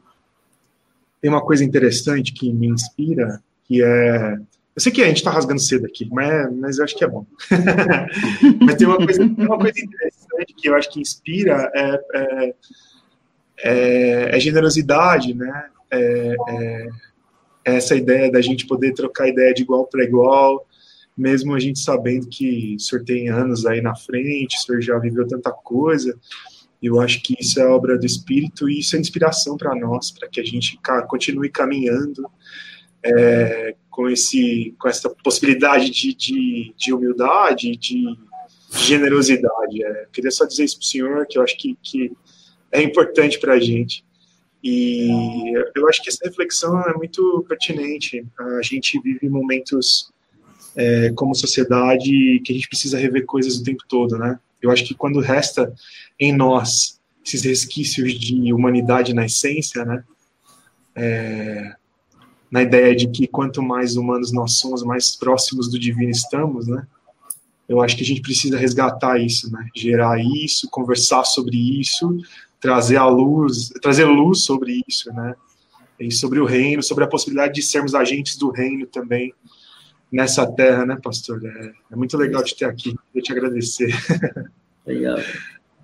tem uma coisa interessante que me inspira, que é eu sei que a gente está rasgando cedo aqui, mas, mas eu acho que é bom. <laughs> mas tem uma coisa, uma coisa interessante que eu acho que inspira é, é é, é generosidade, né? É, é, é, essa ideia da gente poder trocar ideia de igual para igual, mesmo a gente sabendo que o senhor tem anos aí na frente, o senhor já viveu tanta coisa. Eu acho que isso é obra do Espírito e isso é inspiração para nós, para que a gente continue caminhando é, com, esse, com essa possibilidade de, de, de humildade, de generosidade. É, queria só dizer isso para o senhor, que eu acho que, que é importante para a gente. E eu acho que essa reflexão é muito pertinente. A gente vive momentos é, como sociedade que a gente precisa rever coisas o tempo todo, né? Eu acho que quando resta em nós esses resquícios de humanidade na essência, né? É, na ideia de que quanto mais humanos nós somos, mais próximos do divino estamos, né? Eu acho que a gente precisa resgatar isso, né? Gerar isso, conversar sobre isso, trazer a luz, trazer luz sobre isso, né? E sobre o reino, sobre a possibilidade de sermos agentes do reino também nessa terra, né, pastor? É, é muito legal de ter aqui. Eu te agradecer. Legal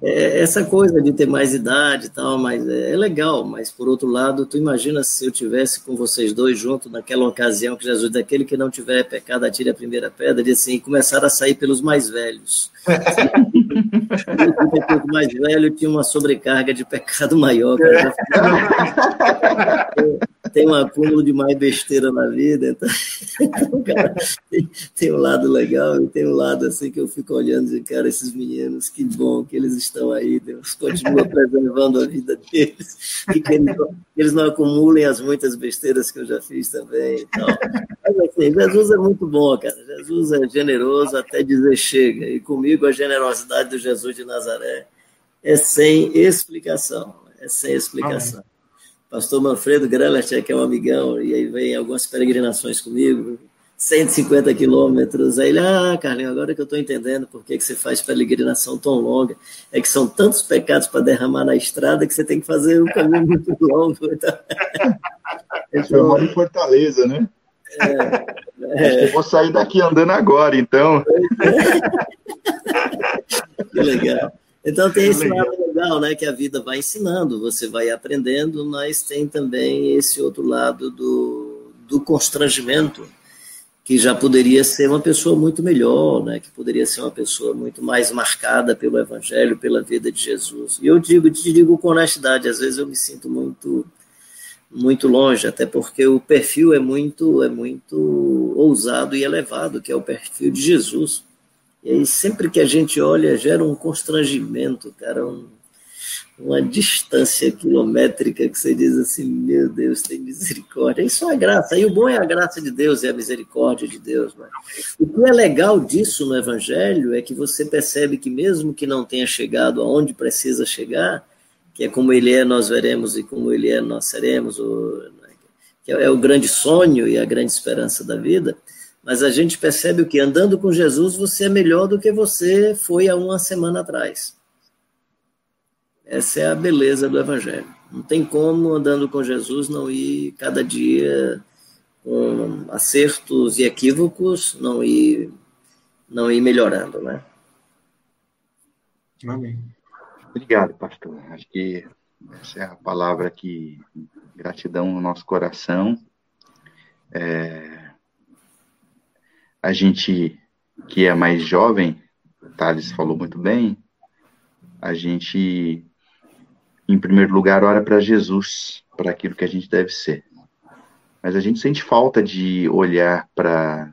é, essa coisa de ter mais idade e tal, mas é, é, legal, mas por outro lado, tu imagina se eu tivesse com vocês dois juntos naquela ocasião que Jesus, daquele que não tiver pecado, atire a primeira pedra, e assim, começar a sair pelos mais velhos. <laughs> o mais velho tinha uma sobrecarga de pecado maior. Cara. Tem um acúmulo de mais besteira na vida, então, <laughs> cara, tem, um lado legal e tem um lado assim que eu fico olhando e, cara, esses meninos, que bom que eles estão aí, Deus continua preservando a vida deles, e que eles, eles não acumulem as muitas besteiras que eu já fiz também. Então, mas assim, Jesus é muito bom, cara, Jesus é generoso até dizer chega, e comigo a generosidade do Jesus de Nazaré é sem explicação, é sem explicação. Amém. Pastor Manfredo Grelach, que é um amigão, e aí vem algumas peregrinações comigo, 150 quilômetros. Aí ele, ah, Carlinhos, agora que eu estou entendendo por que, que você faz peregrinação tão longa, é que são tantos pecados para derramar na estrada que você tem que fazer um caminho muito longo. <laughs> Então, eu moro em Fortaleza, né? É, é. Eu vou sair daqui andando agora, então. <laughs> que legal. Então tem esse lado legal, né? Que a vida vai ensinando, você vai aprendendo, mas tem também esse outro lado do, do constrangimento que já poderia ser uma pessoa muito melhor, né? que poderia ser uma pessoa muito mais marcada pelo Evangelho, pela vida de Jesus. E eu digo, te digo com honestidade, às vezes eu me sinto muito muito longe, até porque o perfil é muito é muito ousado e elevado, que é o perfil de Jesus. E aí sempre que a gente olha, gera um constrangimento, cara, um, uma distância quilométrica que você diz assim, meu Deus, tem misericórdia. Isso é graça. E o bom é a graça de Deus e a misericórdia de Deus. Né? O que é legal disso no Evangelho é que você percebe que mesmo que não tenha chegado aonde precisa chegar, que é como ele é, nós veremos, e como ele é, nós seremos, que é o grande sonho e a grande esperança da vida, mas a gente percebe o que andando com Jesus você é melhor do que você foi há uma semana atrás. Essa é a beleza do Evangelho. Não tem como, andando com Jesus, não ir cada dia com acertos e equívocos, não ir, não ir melhorando, né? Amém. Obrigado, pastor. Acho que essa é a palavra que gratidão no nosso coração. É, a gente que é mais jovem, Thales falou muito bem, a gente em primeiro lugar, ora para Jesus, para aquilo que a gente deve ser. Mas a gente sente falta de olhar para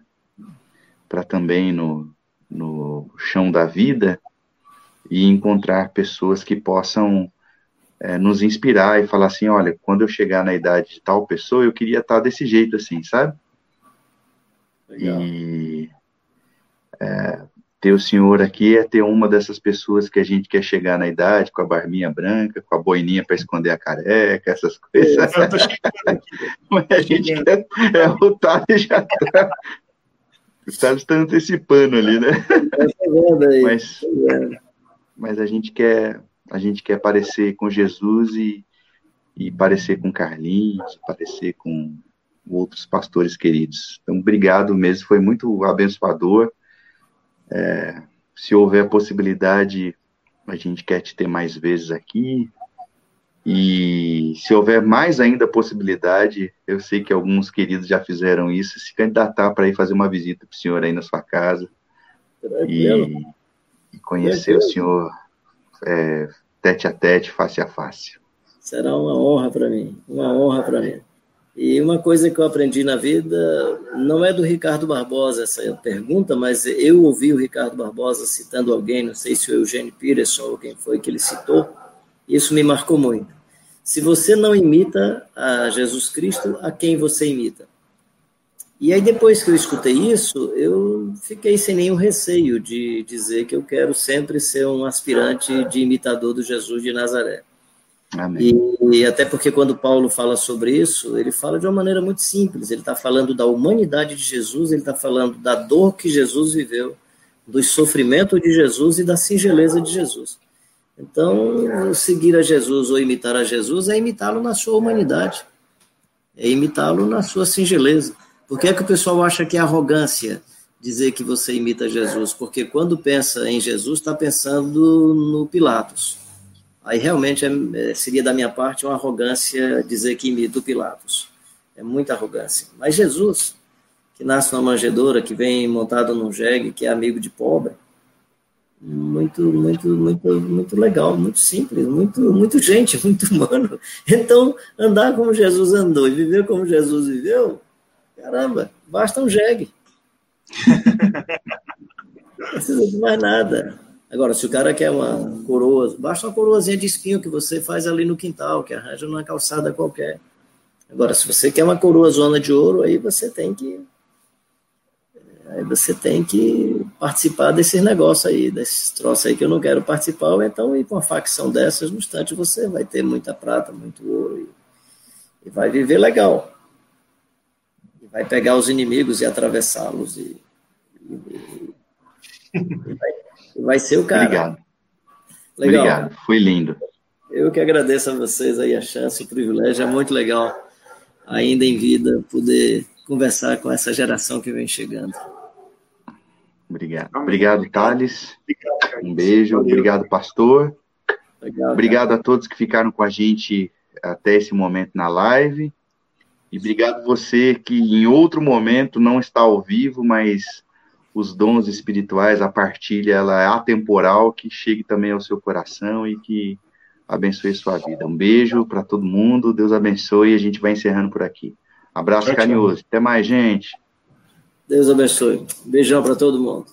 também no, no chão da vida e encontrar pessoas que possam é, nos inspirar e falar assim: olha, quando eu chegar na idade de tal pessoa, eu queria estar desse jeito assim, sabe? Legal. E é, ter o senhor aqui é ter uma dessas pessoas que a gente quer chegar na idade, com a barbinha branca, com a boininha para esconder a careca, essas coisas. É, <laughs> Mas a gente quer, é, o Thales já está. O Thales está antecipando ali, né? Mas, mas a gente quer a gente quer parecer com Jesus e, e parecer com Carlinhos, parecer com outros pastores queridos. Então, obrigado mesmo, foi muito abençoador. É, se houver possibilidade, a gente quer te ter mais vezes aqui. E se houver mais ainda possibilidade, eu sei que alguns queridos já fizeram isso, se candidatar para ir fazer uma visita para o senhor aí na sua casa e, e, conhecer o senhor é, tete a tete, face a face. Será uma honra para mim, uma honra para mim. E uma coisa que eu aprendi na vida não é do Ricardo Barbosa essa pergunta, mas eu ouvi o Ricardo Barbosa citando alguém, não sei se o Eugênio Peterson ou quem foi que ele citou, isso me marcou muito. Se você não imita a Jesus Cristo, a quem você imita? E aí, depois que eu escutei isso, eu fiquei sem nenhum receio de dizer que eu quero sempre ser um aspirante de imitador do Jesus de Nazaré. E, e, até porque quando Paulo fala sobre isso, ele fala de uma maneira muito simples. Ele está falando da humanidade de Jesus, ele está falando da dor que Jesus viveu, do sofrimento de Jesus e da singeleza de Jesus. Então, seguir a Jesus ou imitar a Jesus é imitá-lo na sua humanidade, é imitá-lo na sua singeleza. Por que é que o pessoal acha que é arrogância dizer que você imita Jesus? Porque quando pensa em Jesus, está pensando no Pilatos Aí realmente é, é, seria da minha parte uma arrogância dizer que imito Pilatos. É muita arrogância. Mas Jesus, que nasce numa manjedoura, que vem montado num jegue, que é amigo de pobre, muito, muito, muito, muito legal, muito simples, muito, muito gente, <laughs> muito humano. Então, andar como Jesus andou e viver como Jesus viveu, caramba, basta um jegue. <laughs> Não precisa de mais nada. Agora, se o cara quer uma coroa, basta uma coroazinha de espinho que você faz ali no quintal, que arranja numa calçada qualquer. Agora, se você quer uma coroa zona de ouro, aí você tem que aí você tem que participar desses negócios aí, desses troços aí que eu não quero participar, então ir com uma facção dessas, no instante você vai ter muita prata, muito ouro. E vai viver legal. E vai pegar os inimigos e atravessá-los. E, e, e, vai, e, vai, ser o cara. Obrigado. Legal. Obrigado, foi lindo. Eu que agradeço a vocês aí a chance, o privilégio. É muito legal, ainda em vida, poder conversar com essa geração que vem chegando. Obrigado. Obrigado, Thales. Um beijo. Obrigado, pastor. Obrigado a todos que ficaram com a gente até esse momento na live. E obrigado você que em outro momento não está ao vivo, mas os dons espirituais, a partilha, ela é atemporal, que chegue também ao seu coração e que abençoe sua vida. Um beijo para todo mundo, Deus abençoe e a gente vai encerrando por aqui. Abraço carinhoso. Até mais, gente. Deus abençoe. Beijão para todo mundo.